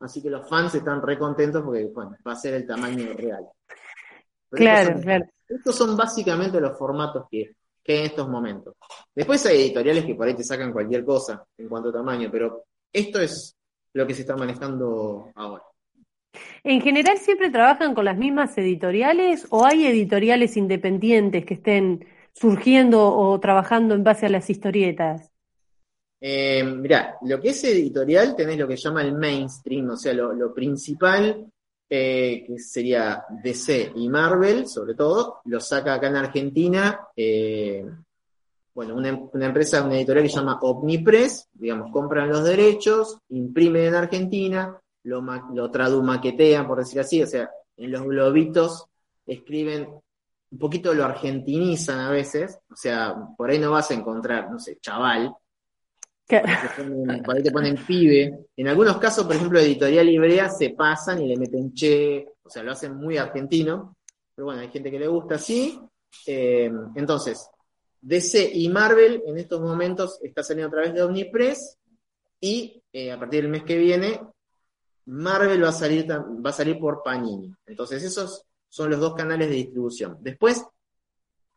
Así que los fans están re contentos porque, bueno, va a ser el tamaño real. claro, claro. Estos son básicamente los formatos que, que en estos momentos. Después hay editoriales que por ahí te sacan cualquier cosa en cuanto a tamaño, pero esto es lo que se está manejando ahora. ¿En general siempre trabajan con las mismas editoriales o hay editoriales independientes que estén surgiendo o trabajando en base a las historietas? Eh, mirá, lo que es editorial tenés lo que llama el mainstream, o sea, lo, principal, eh, que sería DC y Marvel, sobre todo, lo saca acá en Argentina, eh, bueno, una, una, empresa, una editorial que se llama Omnipress, digamos, compran los derechos, imprimen en Argentina, lo, lo tradumaquetean, por decir así, o sea, en los globitos escriben un poquito lo argentinizan a veces, o sea, por ahí no vas a encontrar, no sé, chaval, por ahí, te ponen, pibe. En algunos casos, por ejemplo, editorial librea se pasan y le meten che, o sea, lo hacen muy argentino, pero bueno, hay gente que le gusta así. Eh, entonces, DC y Marvel en estos momentos está saliendo a través de Omnipress y eh, a partir del mes que viene Marvel va a salir, va a salir por Panini. Entonces, esos son los dos canales de distribución. Después,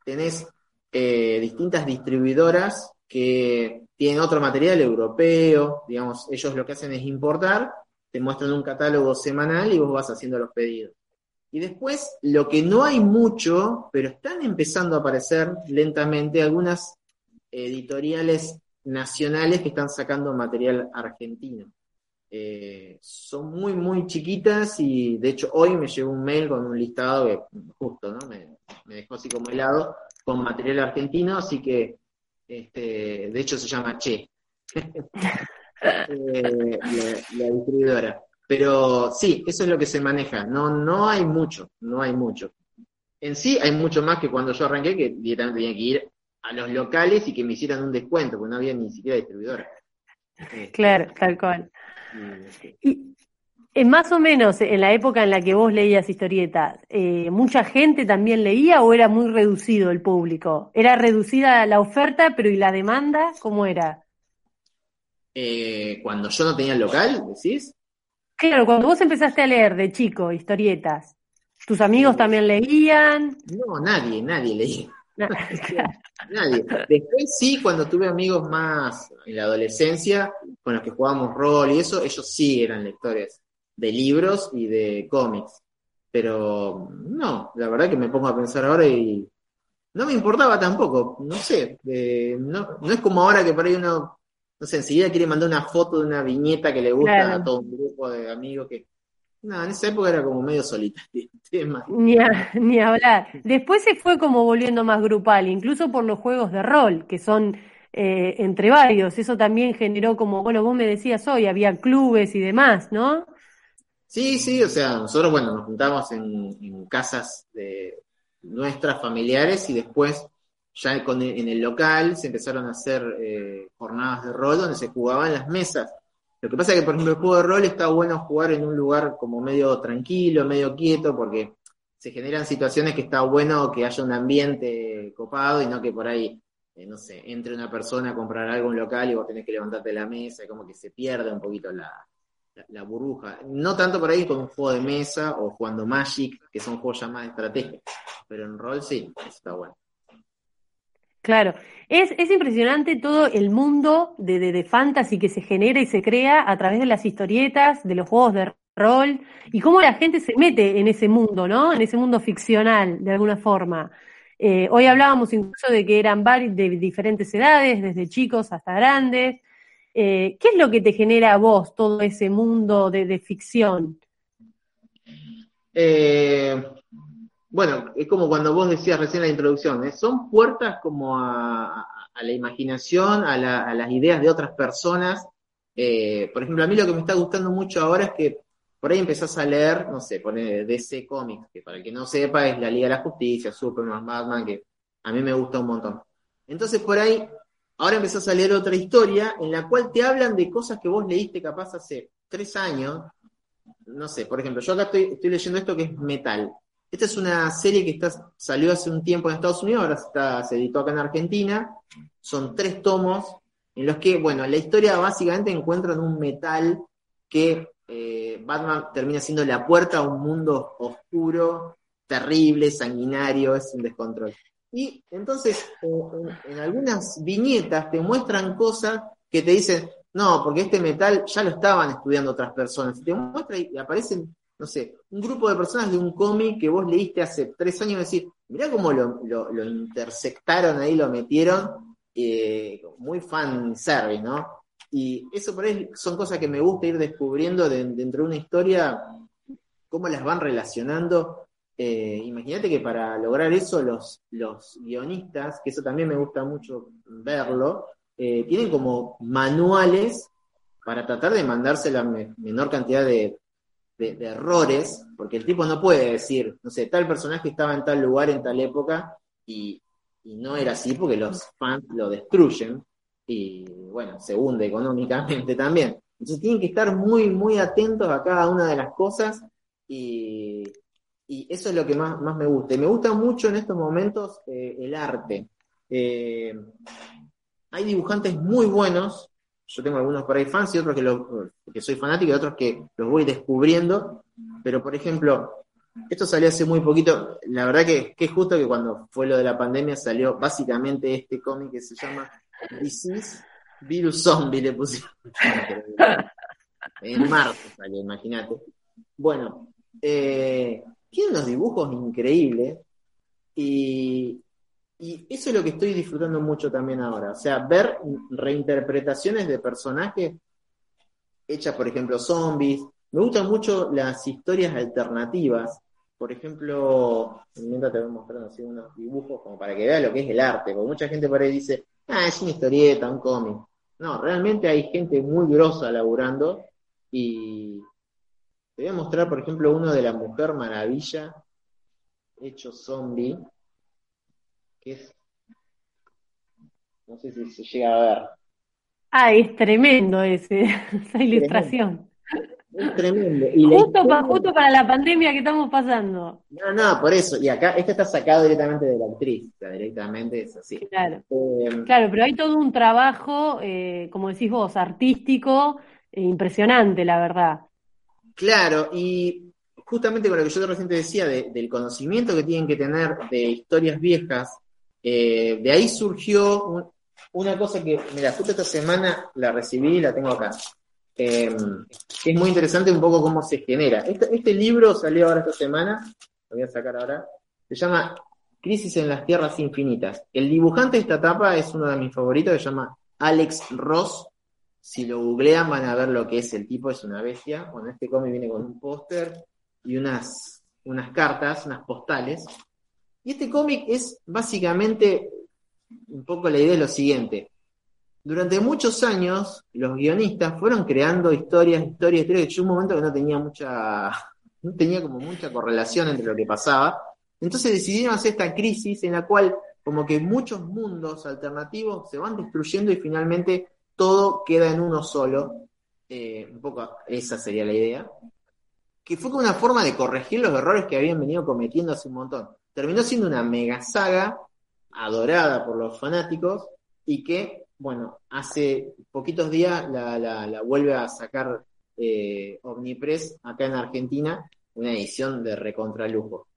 tenés eh, distintas distribuidoras que tienen otro material europeo, digamos, ellos lo que hacen es importar, te muestran un catálogo semanal y vos vas haciendo los pedidos. Y después, lo que no hay mucho, pero están empezando a aparecer lentamente algunas editoriales nacionales que están sacando material argentino. Eh, son muy, muy chiquitas y de hecho hoy me llegó un mail con un listado que justo, ¿no? Me, dejó así como helado con material argentino, así que este, de hecho se llama Che, eh, la, distribuidora. Pero sí, eso es lo que se maneja. No, no hay mucho, no hay mucho. En sí hay mucho más que cuando yo arranqué, que directamente tenía que ir a los locales y que me hicieran un descuento, porque no había ni siquiera distribuidora. Claro, tal cual. Y más o menos en la época en la que vos leías historietas, eh, ¿mucha gente también leía o era muy reducido el público? ¿Era reducida la oferta, pero ¿y la demanda? ¿Cómo era? Eh, cuando yo no tenía el local, decís. Claro, cuando vos empezaste a leer de chico historietas, ¿tus amigos también leían? No, nadie, nadie leía. Nadie. Después sí, cuando tuve amigos más en la adolescencia, con los que jugábamos rol y eso, ellos sí eran lectores de libros y de cómics. Pero no, la verdad que me pongo a pensar ahora y no me importaba tampoco, no sé, eh, no, no es como ahora que por ahí uno, no sé, enseguida quiere mandar una foto de una viñeta que le gusta a todo un grupo de amigos que no, en esa época era como medio solita Ni, ni hablar. Después se fue como volviendo más grupal, incluso por los juegos de rol, que son eh, entre varios. Eso también generó como, bueno, vos me decías hoy, había clubes y demás, ¿no? Sí, sí, o sea, nosotros, bueno, nos juntamos en, casas de nuestras familiares y después ya con, en el local se empezaron a hacer eh, jornadas de rol donde se jugaban las mesas. Lo que pasa es que, por ejemplo, el juego de rol está bueno jugar en un lugar como medio tranquilo, medio quieto, porque se generan situaciones que está bueno que haya un ambiente copado y no que por ahí, eh, no sé, entre una persona a comprar algo en un local y vos tenés que levantarte de la mesa y como que se pierde un poquito la, la, burbuja. No tanto por ahí con un juego de mesa o jugando Magic, que son juegos ya más de estrategia, pero en rol sí, está bueno. Claro, es, es impresionante todo el mundo de, de, de, fantasy que se genera y se crea a través de las historietas, de los juegos de rol, y cómo la gente se mete en ese mundo, ¿no? En ese mundo ficcional, de alguna forma. Eh, hoy hablábamos incluso de que eran varios de diferentes edades, desde chicos hasta grandes. Eh, ¿Qué es lo que te genera a vos todo ese mundo de, ficción? Eh, bueno, es como cuando vos decías recién la introducción, ¿eh? son puertas como a, la imaginación, a, las ideas de otras personas. por ejemplo, a mí lo que me está gustando mucho ahora es que por ahí empezás a leer, no sé, pone DC Comics, que para el que no sepa es la Liga de la Justicia, Superman, Batman, que a mí me gusta un montón. Entonces por ahí Ahora empezás a leer otra historia en la cual te hablan de cosas que vos leíste capaz hace tres años. No sé, por ejemplo, yo acá estoy, leyendo esto que es Metal. Esta es una serie que salió hace un tiempo en Estados Unidos, ahora se editó acá en Argentina. Son tres tomos en los que, bueno, la historia básicamente encuentran un metal que eh, Batman termina siendo la puerta a un mundo oscuro, terrible, sanguinario, es un descontrol. Y entonces, en, algunas viñetas te muestran cosas que te dicen, no, porque este metal ya lo estaban estudiando otras personas. te muestra y aparecen, no sé, un grupo de personas de un cómic que vos leíste hace tres años y decir, mirá cómo lo, lo, intersectaron ahí, lo metieron, eh, muy fan service, ¿no? Y eso por ahí son cosas que me gusta ir descubriendo dentro de una historia, cómo las van relacionando eh, imagínate que para lograr eso los, los guionistas, que eso también me gusta mucho verlo, eh, tienen como manuales para tratar de mandarse la menor cantidad de, errores, porque el tipo no puede decir, no sé, tal personaje estaba en tal lugar en tal época y no era así porque los fans lo destruyen y bueno, se hunde económicamente también. Entonces tienen que estar muy, muy atentos a cada una de las cosas y y eso es lo que más, más me gusta. Y me gusta mucho en estos momentos eh, el arte. Eh, hay dibujantes muy buenos, yo tengo algunos por ahí fans y otros que, que soy fanático y otros que los voy descubriendo, pero por ejemplo, esto salió hace muy poquito, la verdad que, que es justo que cuando fue lo de la pandemia salió básicamente este cómic que se llama Disease Virus Zombie, le pusimos. en marzo salió, imagínate. Bueno, eh, tiene unos dibujos increíbles y, eso es lo que estoy disfrutando mucho también ahora. O sea, ver reinterpretaciones de personajes hechas, por ejemplo, zombies. Me gustan mucho las historias alternativas. Por ejemplo, mientras te voy mostrando así unos dibujos como para que veas lo que es el arte, porque mucha gente por ahí dice, ah, es una historieta, un cómic. No, realmente hay gente muy grosa laburando y, te voy a mostrar, por ejemplo, uno de la Mujer Maravilla, hecho zombie, que es. No sé si se llega a ver. Ah, es tremendo ese, esa ilustración. Es tremendo. justo, para la pandemia que estamos pasando. No, no, por eso. Y acá, este está sacado directamente de la actriz. directamente es así. Claro. Eh, claro, pero hay todo un trabajo, eh, como decís vos, artístico, e impresionante, la verdad. Claro, y justamente con lo que yo recién te decía, del conocimiento que tienen que tener de historias viejas, eh, de ahí surgió una cosa que, mira, justo esta semana la recibí y la tengo acá. Em, es muy interesante un poco cómo se genera. Este, este, libro salió ahora esta semana, lo voy a sacar ahora, se llama Crisis en las Tierras Infinitas. El dibujante de esta etapa es uno de mis favoritos, se llama Alex Ross, si lo googlean van a ver lo que es el tipo, es una bestia. Bueno, este cómic viene con un póster y unas, unas cartas, unas postales. Y este cómic es básicamente, un poco la idea de lo siguiente. durante muchos años los guionistas fueron creando historias, historias, historias, que yo un momento que no tenía mucha, no tenía como mucha correlación entre lo que pasaba. Entonces decidieron hacer esta crisis en la cual como que muchos mundos alternativos se van destruyendo y finalmente todo queda en uno solo. Eh, un poco esa sería la idea. Que fue como una forma de corregir los errores que habían venido cometiendo hace un montón. Terminó siendo una mega saga adorada por los fanáticos y que bueno, hace poquitos días la, vuelve a sacar eh, Omnipress acá en Argentina, una edición de recontralujo.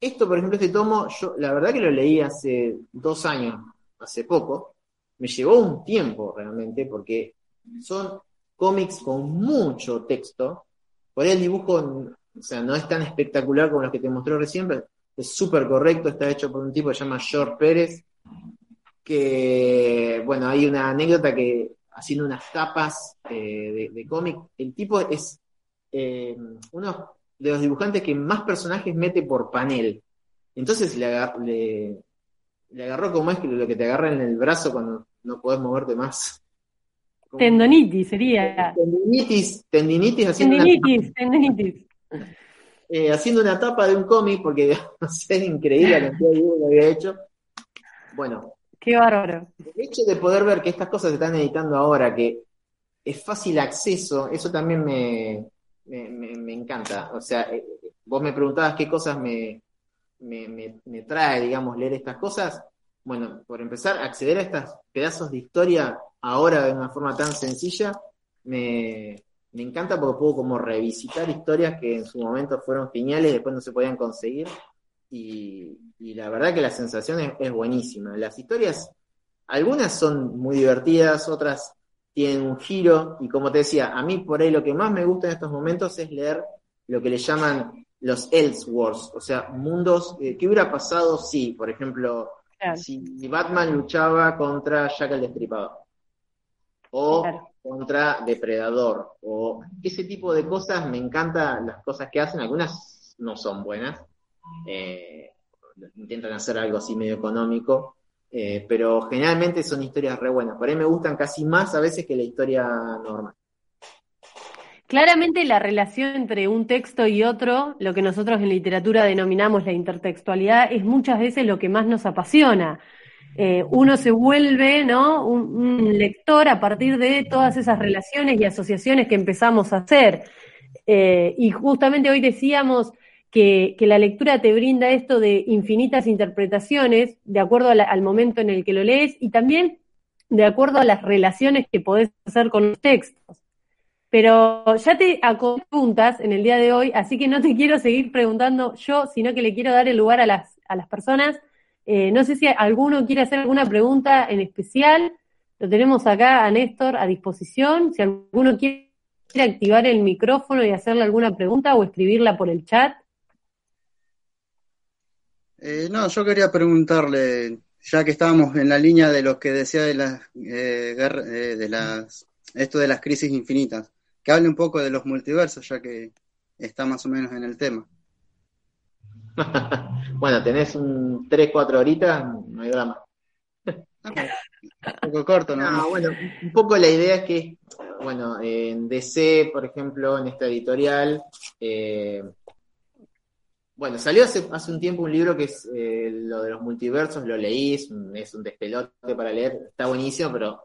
Esto, por ejemplo, este tomo, yo la verdad que lo leí hace dos años, hace poco, me llevó un tiempo realmente, porque son cómics con mucho texto, por ahí el dibujo, o sea, no es tan espectacular como los que te mostró recién, pero es súper correcto, está hecho por un tipo que se llama George Pérez, que, bueno, hay una anécdota que haciendo unas tapas eh, de, cómic, el tipo es eh, uno de los dibujantes que más personajes mete por panel. Entonces le, le, agarró como es que lo que te agarra en el brazo cuando no podés moverte más. tendonitis sería. Tendinitis, tendinitis haciendo tendinitis, una... tendinitis. Eh, haciendo una tapa de un cómic, porque es increíble la cantidad de que había hecho. Bueno, Qué bárbaro. El hecho de poder ver que estas cosas se están editando ahora, que es fácil acceso, eso también me, me, encanta. O sea, eh, vos me preguntabas qué cosas me, me, trae, digamos, leer estas cosas. Bueno, por empezar, acceder a estos pedazos de historia ahora de una forma tan sencilla, me, encanta porque puedo como revisitar historias que en su momento fueron geniales después no se podían conseguir y, la verdad que la sensación es, buenísima. Las historias, algunas son muy divertidas, otras tienen un giro, y como te decía, a mí por ahí lo que más me gusta en estos momentos es leer lo que le llaman los Elseworlds, o sea, mundos, eh, ¿qué hubiera pasado si, por ejemplo, si Batman luchaba contra Jack el Destripador? O contra Depredador, o ese tipo de cosas, me encantan las cosas que hacen, algunas no son buenas, eh, intentan hacer algo así medio económico, eh, pero generalmente son historias re buenas. Por ahí me gustan casi más a veces que la historia normal. Claramente la relación entre un texto y otro, lo que nosotros en literatura denominamos la intertextualidad, es muchas veces lo que más nos apasiona. Eh, uno se vuelve ¿no? Un, lector a partir de todas esas relaciones y asociaciones que empezamos a hacer. y justamente hoy decíamos, que, la lectura te brinda esto de infinitas interpretaciones de acuerdo al momento en el que lo lees y también de acuerdo a las relaciones que podés hacer con los textos. Pero ya te preguntas en el día de hoy, así que no te quiero seguir preguntando yo, sino que le quiero dar el lugar a las, a las personas. Eh, no sé si alguno quiere hacer alguna pregunta en especial. Lo tenemos acá a Néstor a disposición. Si alguno quiere activar el micrófono y hacerle alguna pregunta o escribirla por el chat. Eh, no, yo quería preguntarle, ya que estábamos en la línea de lo que decía de las, eh, eh, de las, esto de las crisis infinitas, que hable un poco de los multiversos, ya que está más o menos en el tema. bueno, tenés un 3, 4 horitas, no hay drama. un poco corto, ¿no? No, bueno, un poco la idea es que, bueno, en DC, por ejemplo, en esta editorial, eh, bueno, salió hace, hace un tiempo un libro que es eh, lo de los multiversos, lo leí, es un, despelote para leer, está buenísimo, pero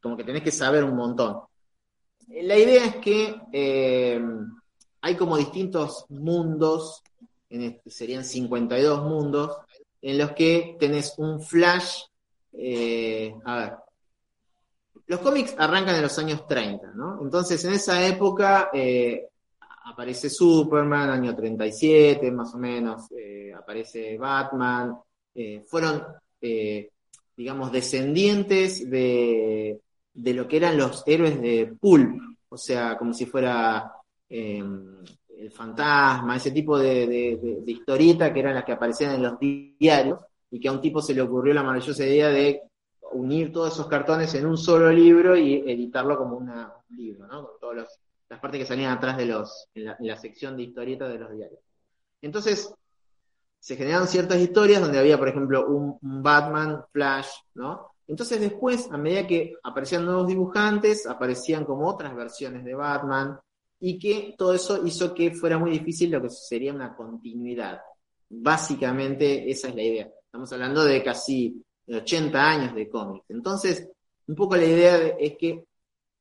como que tenés que saber un montón. La idea es que eh, hay como distintos mundos, en este, serían 52 mundos, en los que tenés un flash, eh, a ver, los cómics arrancan en los años 30, ¿no? Entonces en esa época aparece Superman, año 37 más o menos, eh, aparece Batman, eh, fueron, eh, digamos, descendientes de, de, lo que eran los héroes de Pulp, o sea, como si fuera em, el fantasma, ese tipo de, de, historieta que eran las que aparecían en los diarios, y que a un tipo se le ocurrió la maravillosa idea de unir todos esos cartones en un solo libro y editarlo como un libro, ¿no? Con todos los las partes que salían atrás de los, en la, sección de historietas de los diarios. Entonces, se generaron ciertas historias donde había, por ejemplo, un, Batman, Flash, ¿no? Entonces después, a medida que aparecían nuevos dibujantes, aparecían como otras versiones de Batman, y que todo eso hizo que fuera muy difícil lo que sería una continuidad. Básicamente esa es la idea. Estamos hablando de casi 80 años de cómics. Entonces, un poco la idea es que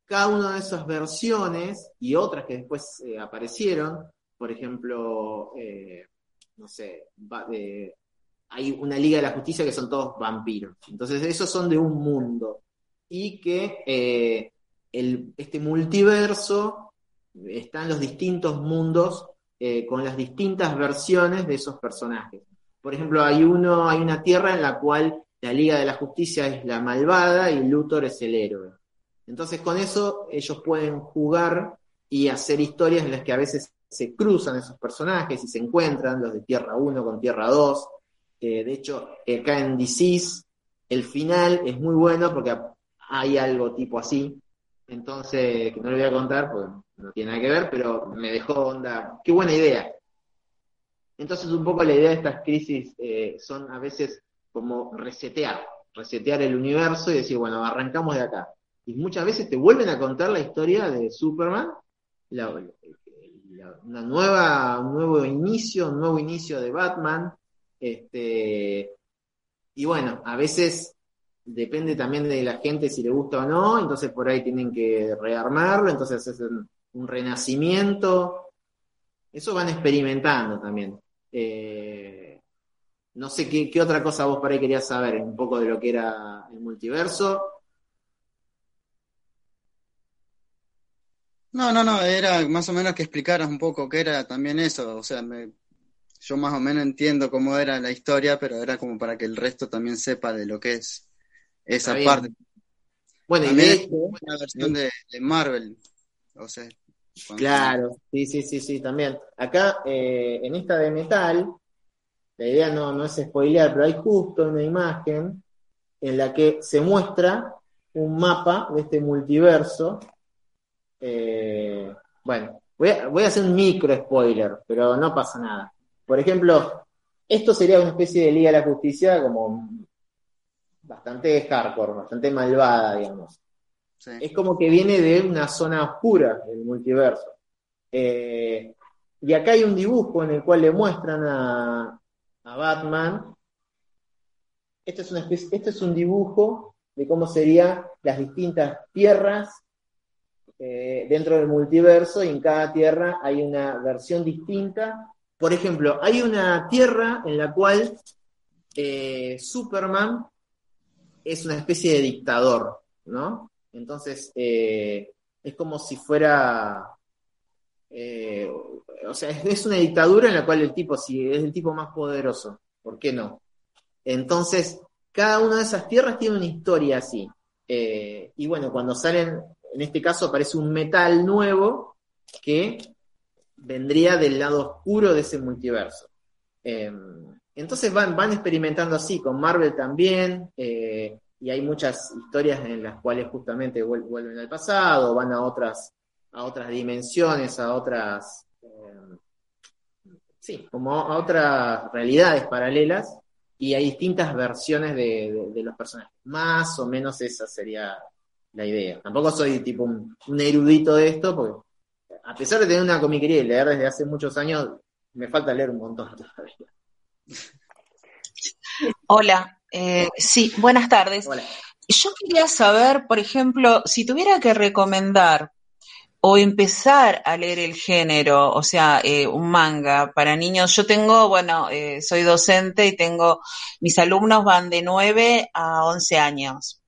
cada una de esas versiones y otras que después eh, aparecieron, por ejemplo, eh, no sé, hay una Liga de la Justicia que son todos vampiros. Entonces, esos son de un mundo. Y que eh, este multiverso están los distintos mundos con las distintas versiones de esos personajes. Por ejemplo, hay uno, hay una tierra en la cual la Liga de la Justicia es la malvada y Luthor es el héroe. Entonces con eso ellos pueden jugar y hacer historias en las que a veces se cruzan esos personajes y se encuentran, los de Tierra 1 con Tierra 2. De hecho, acá en DC's el final es muy bueno porque hay algo tipo así. Entonces, que no le voy a contar porque no tiene nada que ver, pero me dejó onda. Qué buena idea. Entonces, un poco la idea de estas crisis eh, son a veces como resetear, resetear el universo y decir, bueno, arrancamos de acá. Y muchas veces te vuelven a contar la historia de Superman, una nueva, un nuevo inicio, un nuevo inicio de Batman. Este, y bueno, a veces depende también de la gente si le gusta o no, entonces por ahí tienen que rearmarlo, entonces es un, renacimiento. Eso van experimentando también. Eh, no sé qué, qué, otra cosa vos por ahí querías saber, un poco de lo que era el multiverso. No, no, no, era más o menos que explicaras un poco qué era también eso, o sea, me, yo más o menos entiendo cómo era la historia, pero era como para que el resto también sepa de lo que es esa parte. Bueno, y de una versión de, Marvel, o sea. Claro, sí, sí, sí, sí, también. Acá, eh, en esta de metal, la idea no, no es spoilear, pero hay justo una imagen en la que se muestra un mapa de este multiverso eh, bueno, voy a, hacer un micro spoiler, pero no pasa nada. Por ejemplo, esto sería una especie de Liga de la Justicia como bastante hardcore, bastante malvada, digamos. Es como que viene de una zona oscura del multiverso. Eh, y acá hay un dibujo en el cual le muestran a, Batman. Esto es, una este es un dibujo de cómo serían las distintas tierras eh, dentro del multiverso y en cada tierra hay una versión distinta. Por ejemplo, hay una tierra en la cual eh, Superman es una especie de dictador, ¿no? Entonces, eh, es como si fuera... o sea, es, una dictadura en la cual el tipo, si es el tipo más poderoso, ¿por qué no? Entonces, cada una de esas tierras tiene una historia así. y bueno, cuando salen en este caso aparece un metal nuevo que vendría del lado oscuro de ese multiverso. Em, entonces van, van experimentando así, con Marvel también, eh, y hay muchas historias en las cuales justamente vuelven al pasado, van a otras, a otras dimensiones, a otras, em, sí, como a otras realidades paralelas, y hay distintas versiones de los personajes. Más o menos esa sería la idea. Tampoco soy tipo un, erudito de esto, porque a pesar de tener una comiquería y leer desde hace muchos años, me falta leer un montón todavía. Hola, eh, sí, buenas tardes. Yo quería saber, por ejemplo, si tuviera que recomendar o empezar a leer el género, o sea, eh, un manga para niños. Yo tengo, bueno, eh, soy docente y tengo, mis alumnos van de 9 a 11 años.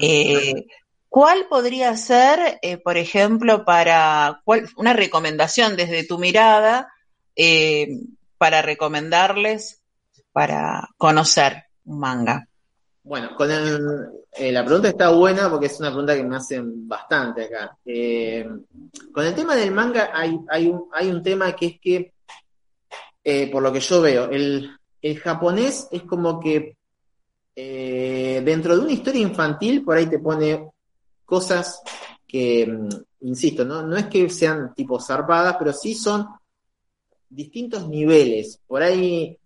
Eh, ¿Cuál podría ser, eh, por ejemplo, para una recomendación desde tu mirada eh, para recomendarles para conocer un manga? Bueno, con la pregunta está buena porque es una pregunta que me hacen bastante acá. con el tema del manga hay, hay, un, hay un tema que es que, por lo que yo veo, el, el japonés es como que eh, dentro de una historia infantil, por ahí te pone cosas que, mm, insisto, no, es que sean tipo zarpadas, pero sí son distintos niveles. Por ahí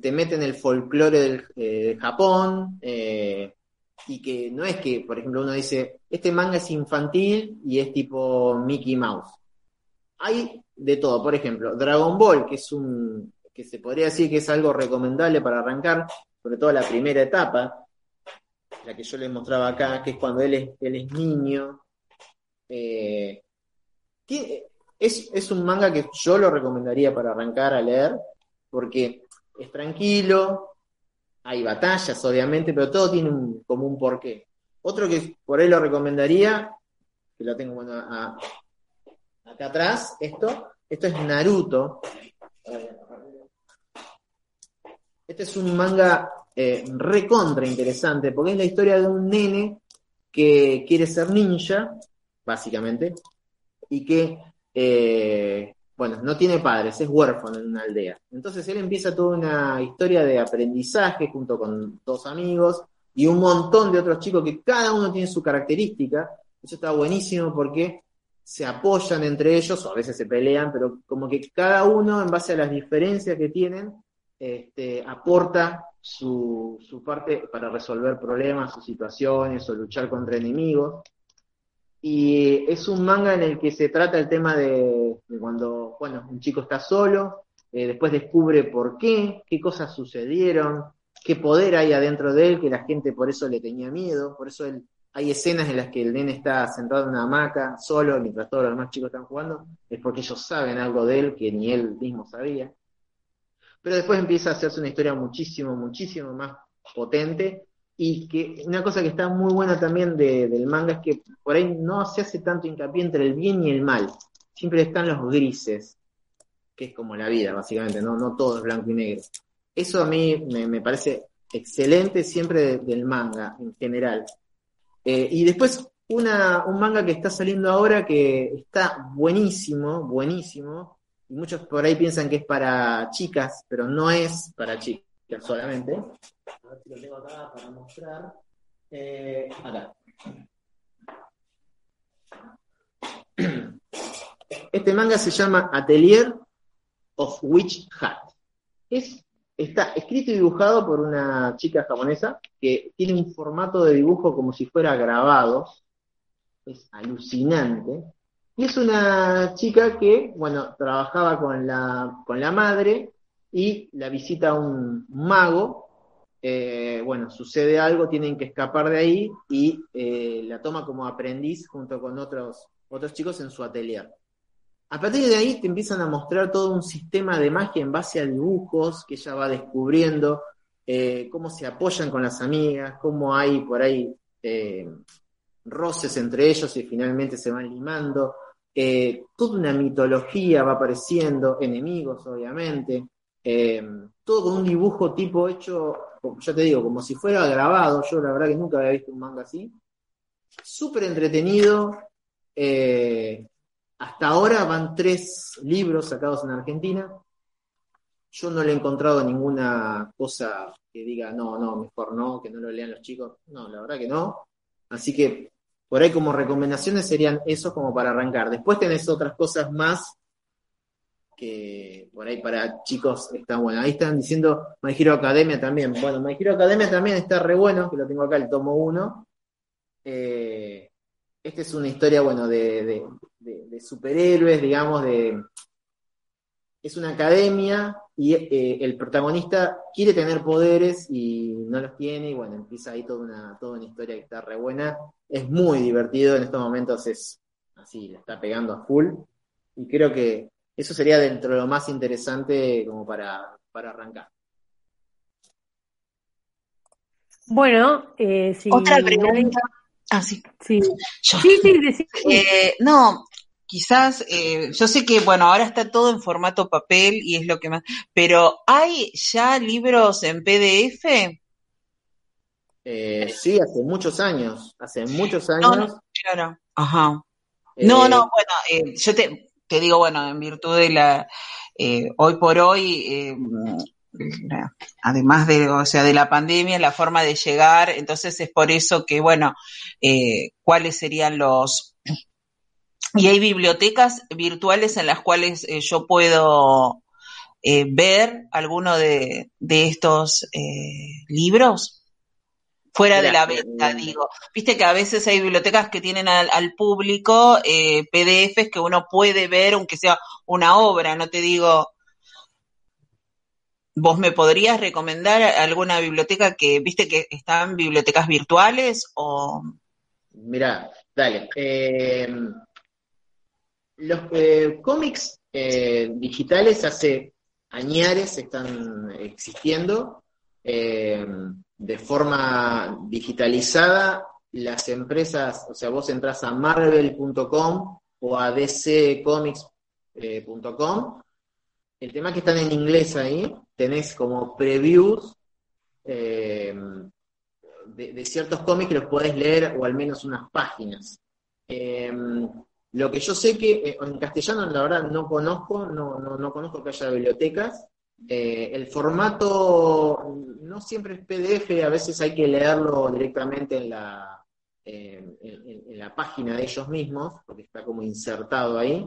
te meten el folclore del, eh, Japón, eh, y que no es que, por ejemplo, uno dice, este manga es infantil y es tipo Mickey Mouse. Hay de todo, por ejemplo, Dragon Ball, que es un, que se podría decir que es algo recomendable para arrancar, sobre todo la primera etapa, la que yo les mostraba acá, que es cuando él es, niño. Eh, es, es un manga que yo lo recomendaría para arrancar a leer, porque es tranquilo, hay batallas, obviamente, pero todo tiene un, como un porqué. Otro que por ahí lo recomendaría, que lo tengo bueno, acá atrás, esto, esto es Naruto. Este es un manga eh, recontra interesante, porque es la historia de un nene que quiere ser ninja, básicamente, y que eh, bueno, no tiene padres, es huérfano en una aldea. Entonces él empieza toda una historia de aprendizaje junto con dos amigos y un montón de otros chicos que cada uno tiene su característica. Eso está buenísimo porque se apoyan entre ellos, o a veces se pelean, pero como que cada uno, en base a las diferencias que tienen, este, aporta su, su parte para resolver problemas o situaciones o luchar contra enemigos. Y es un manga en el que se trata el tema de, cuando, bueno, un chico está solo, eh, después descubre por qué, qué cosas sucedieron, qué poder hay adentro de él, que la gente por eso le tenía miedo, por eso hay escenas en las que el nene está sentado en una hamaca, solo, mientras todos los demás chicos están jugando, es porque ellos saben algo de él que ni él mismo sabía. Pero después empieza a hacerse una historia muchísimo, muchísimo más potente y que una cosa que está muy buena también del manga es que por ahí no se hace tanto hincapié entre el bien y el mal. Siempre están los grises, que es como la vida, básicamente, no, no todo es blanco y negro. Eso a mí me, parece excelente siempre del manga en general. Eh, y después un manga que está saliendo ahora que está buenísimo, buenísimo, muchos por ahí piensan que es para chicas, pero no es para chicas solamente. A ver si lo tengo acá para mostrar. Eh, acá. Este manga se llama Atelier of Witch Hat. Es, está escrito y dibujado por una chica japonesa que tiene un formato de dibujo como si fuera grabado. Es alucinante. Y es una chica que, bueno, trabajaba con la, con la madre y la visita un mago. Eh, bueno, sucede algo, tienen que escapar de ahí y eh, la toma como aprendiz junto con otros, otros chicos en su atelier. A partir de ahí te empiezan a mostrar todo un sistema de magia en base a dibujos que ella va descubriendo, eh, cómo se apoyan con las amigas, cómo hay por ahí roces entre ellos y finalmente se van limando. Toda una mitología va apareciendo, enemigos obviamente. Eh, todo con un dibujo tipo hecho, ya te digo, como si fuera grabado. Yo la verdad que nunca había visto un manga así. Súper entretenido. Eh, hasta ahora van tres libros sacados en Argentina. Yo no le he encontrado ninguna cosa que diga, no, no, mejor no, que no lo lean los chicos. No, la verdad que no. Así que por ahí como recomendaciones serían esos como para arrancar. Después tenés otras cosas más que por ahí para chicos está bueno. Ahí están diciendo My Hero Academia también. Bueno, My Academia también está re bueno, que lo tengo acá, el tomo 1. Eh, esta es una historia, bueno, de, superhéroes, digamos, de... Es una academia y eh, el protagonista quiere tener poderes y no los tiene y bueno, empieza ahí toda una, toda una historia que está re buena. Es muy divertido, en estos momentos es así, le está pegando a full y creo que eso sería dentro de lo más interesante como para, arrancar. Bueno, eh, si otra pregunta. Ah, sí. Sí, sí, sí, eh, no, quizás, eh, yo sé que, bueno, ahora está todo en formato papel y es lo que más, pero ¿hay ya libros en PDF? Eh, sí, hace muchos años, hace muchos años. No, claro, ajá. No, no, bueno, yo te, te digo, bueno, en virtud de la, eh, hoy por hoy, eh, además de, o sea, de la pandemia, la forma de llegar, entonces es por eso que, bueno, eh, cuáles serían los, y hay bibliotecas virtuales en las cuales yo puedo ver alguno de, de estos libros. Fuera de la venta, eh, digo. Viste que a veces hay bibliotecas que tienen al, público eh, PDFs que uno puede ver, aunque sea una obra, no te digo. ¿Vos me podrías recomendar alguna biblioteca que, viste que están bibliotecas virtuales o...? Mira, dale. Eh, los cómics digitales hace añares están existiendo de forma digitalizada, las empresas, o sea, vos entras a marvel.com o a dccomics.com, el tema es que están en inglés ahí, tenés como previews eh, de, ciertos cómics que los podés leer o al menos unas páginas. Eh, lo que yo sé que eh, en castellano la verdad no conozco, no, no, no conozco que haya bibliotecas, eh, el formato no siempre es PDF, a veces hay que leerlo directamente en la, en, la página de ellos mismos, porque está como insertado ahí.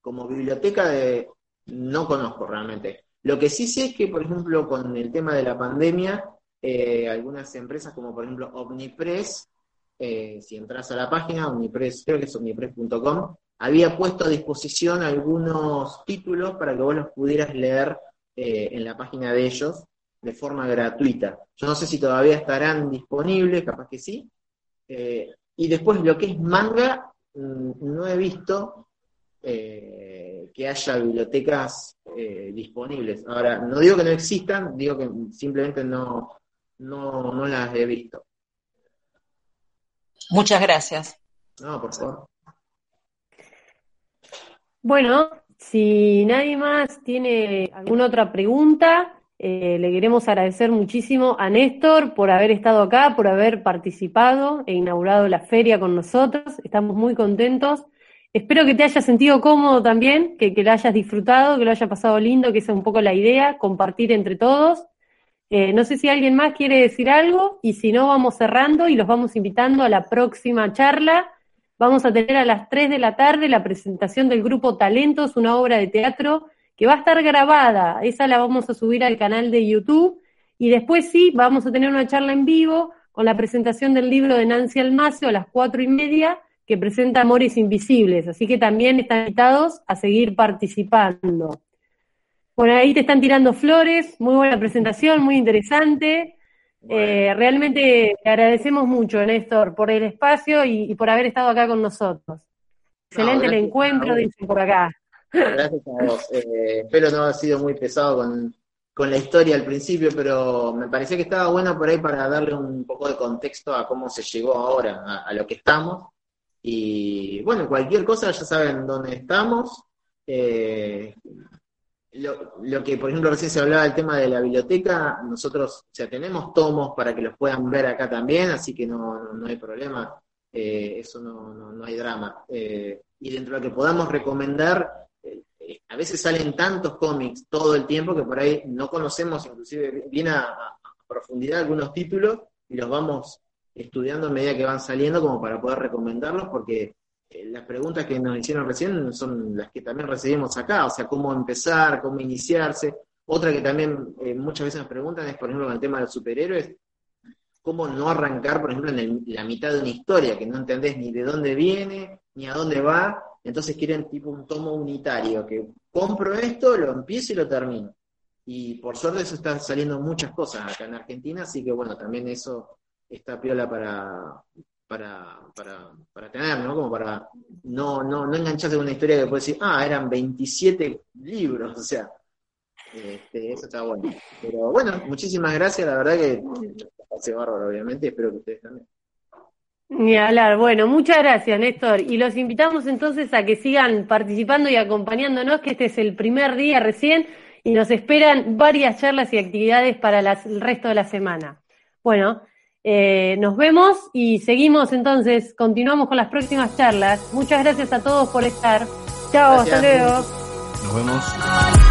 Como biblioteca de, no conozco realmente. Lo que sí sé es que, por ejemplo, con el tema de la pandemia, eh, algunas empresas como por ejemplo Omnipress, eh, si entras a la página, Omnipress, creo que es omnipress.com, había puesto a disposición algunos títulos para que vos los pudieras leer eh, en la página de ellos de forma gratuita. Yo no sé si todavía estarán disponibles, capaz que sí. Eh, y después lo que es manga, mm, no he visto que haya bibliotecas disponibles. Ahora, no digo que no existan, digo que simplemente no, no, no las he visto. Muchas gracias. No, por favor. Bueno, si nadie más tiene alguna otra pregunta, eh, le queremos agradecer muchísimo a Néstor por haber estado acá, por haber participado e inaugurado la feria con nosotros. Estamos muy contentos. Espero que te hayas sentido cómodo también, que, que lo hayas disfrutado, que lo haya pasado lindo, que esa es un poco la idea, compartir entre todos. Eh, no sé si alguien más quiere decir algo y si no, vamos cerrando y los vamos invitando a la próxima charla Vamos a tener a las 3 de la tarde la presentación del grupo Talentos, una obra de teatro que va a estar grabada. Esa la vamos a subir al canal de YouTube. Y después sí, vamos a tener una charla en vivo con la presentación del libro de Nancy Almacio a las cuatro y media, que presenta Amores Invisibles. Así que también están invitados a seguir participando. Bueno, ahí te están tirando flores, muy buena presentación, muy interesante. Eh, realmente te agradecemos mucho, Néstor, por el espacio y, por haber estado acá con nosotros. Excelente el encuentro, dicen por acá. Gracias a vos. Eh, espero no haber sido muy pesado con, la historia al principio, pero me parecía que estaba bueno por ahí para darle un poco de contexto a cómo se llegó ahora a, lo que estamos. Y bueno, cualquier cosa ya saben dónde estamos. Eh, lo, que, por ejemplo, recién se hablaba del tema de la biblioteca, nosotros, o tenemos tomos para que los puedan ver acá también, así que no, no, hay problema, eh, eso no, no, hay drama. Eh, y dentro de lo que podamos recomendar, eh, a veces salen tantos cómics todo el tiempo que por ahí no conocemos, inclusive bien a, a, profundidad algunos títulos y los vamos estudiando a medida que van saliendo como para poder recomendarlos, porque las preguntas que nos hicieron recién son las que también recibimos acá, o sea, cómo empezar, cómo iniciarse. Otra que también eh, muchas veces nos preguntan es, por ejemplo, con el tema de los superhéroes, cómo no arrancar, por ejemplo, en la mitad de una historia, que no entendés ni de dónde viene, ni a dónde va, entonces quieren tipo un tomo unitario, que compro esto, lo empiezo y lo termino. Y por suerte eso está saliendo muchas cosas acá en Argentina, así que bueno, también eso está piola para, para, para, para tener, ¿no? Como para no, no, no engancharse con una historia que puede decir, ah, eran 27 libros, o sea, este, eso está bueno. Pero bueno, muchísimas gracias, la verdad que hace bárbaro, obviamente, espero que ustedes también. Ni hablar, bueno, muchas gracias, Néstor. Y los invitamos entonces a que sigan participando y acompañándonos, que este es el primer día recién y nos esperan varias charlas y actividades para el resto de la semana. Bueno, eh, nos vemos y seguimos entonces, continuamos con las próximas charlas. Muchas gracias a todos por estar. Chao, hasta luego. Nos vemos.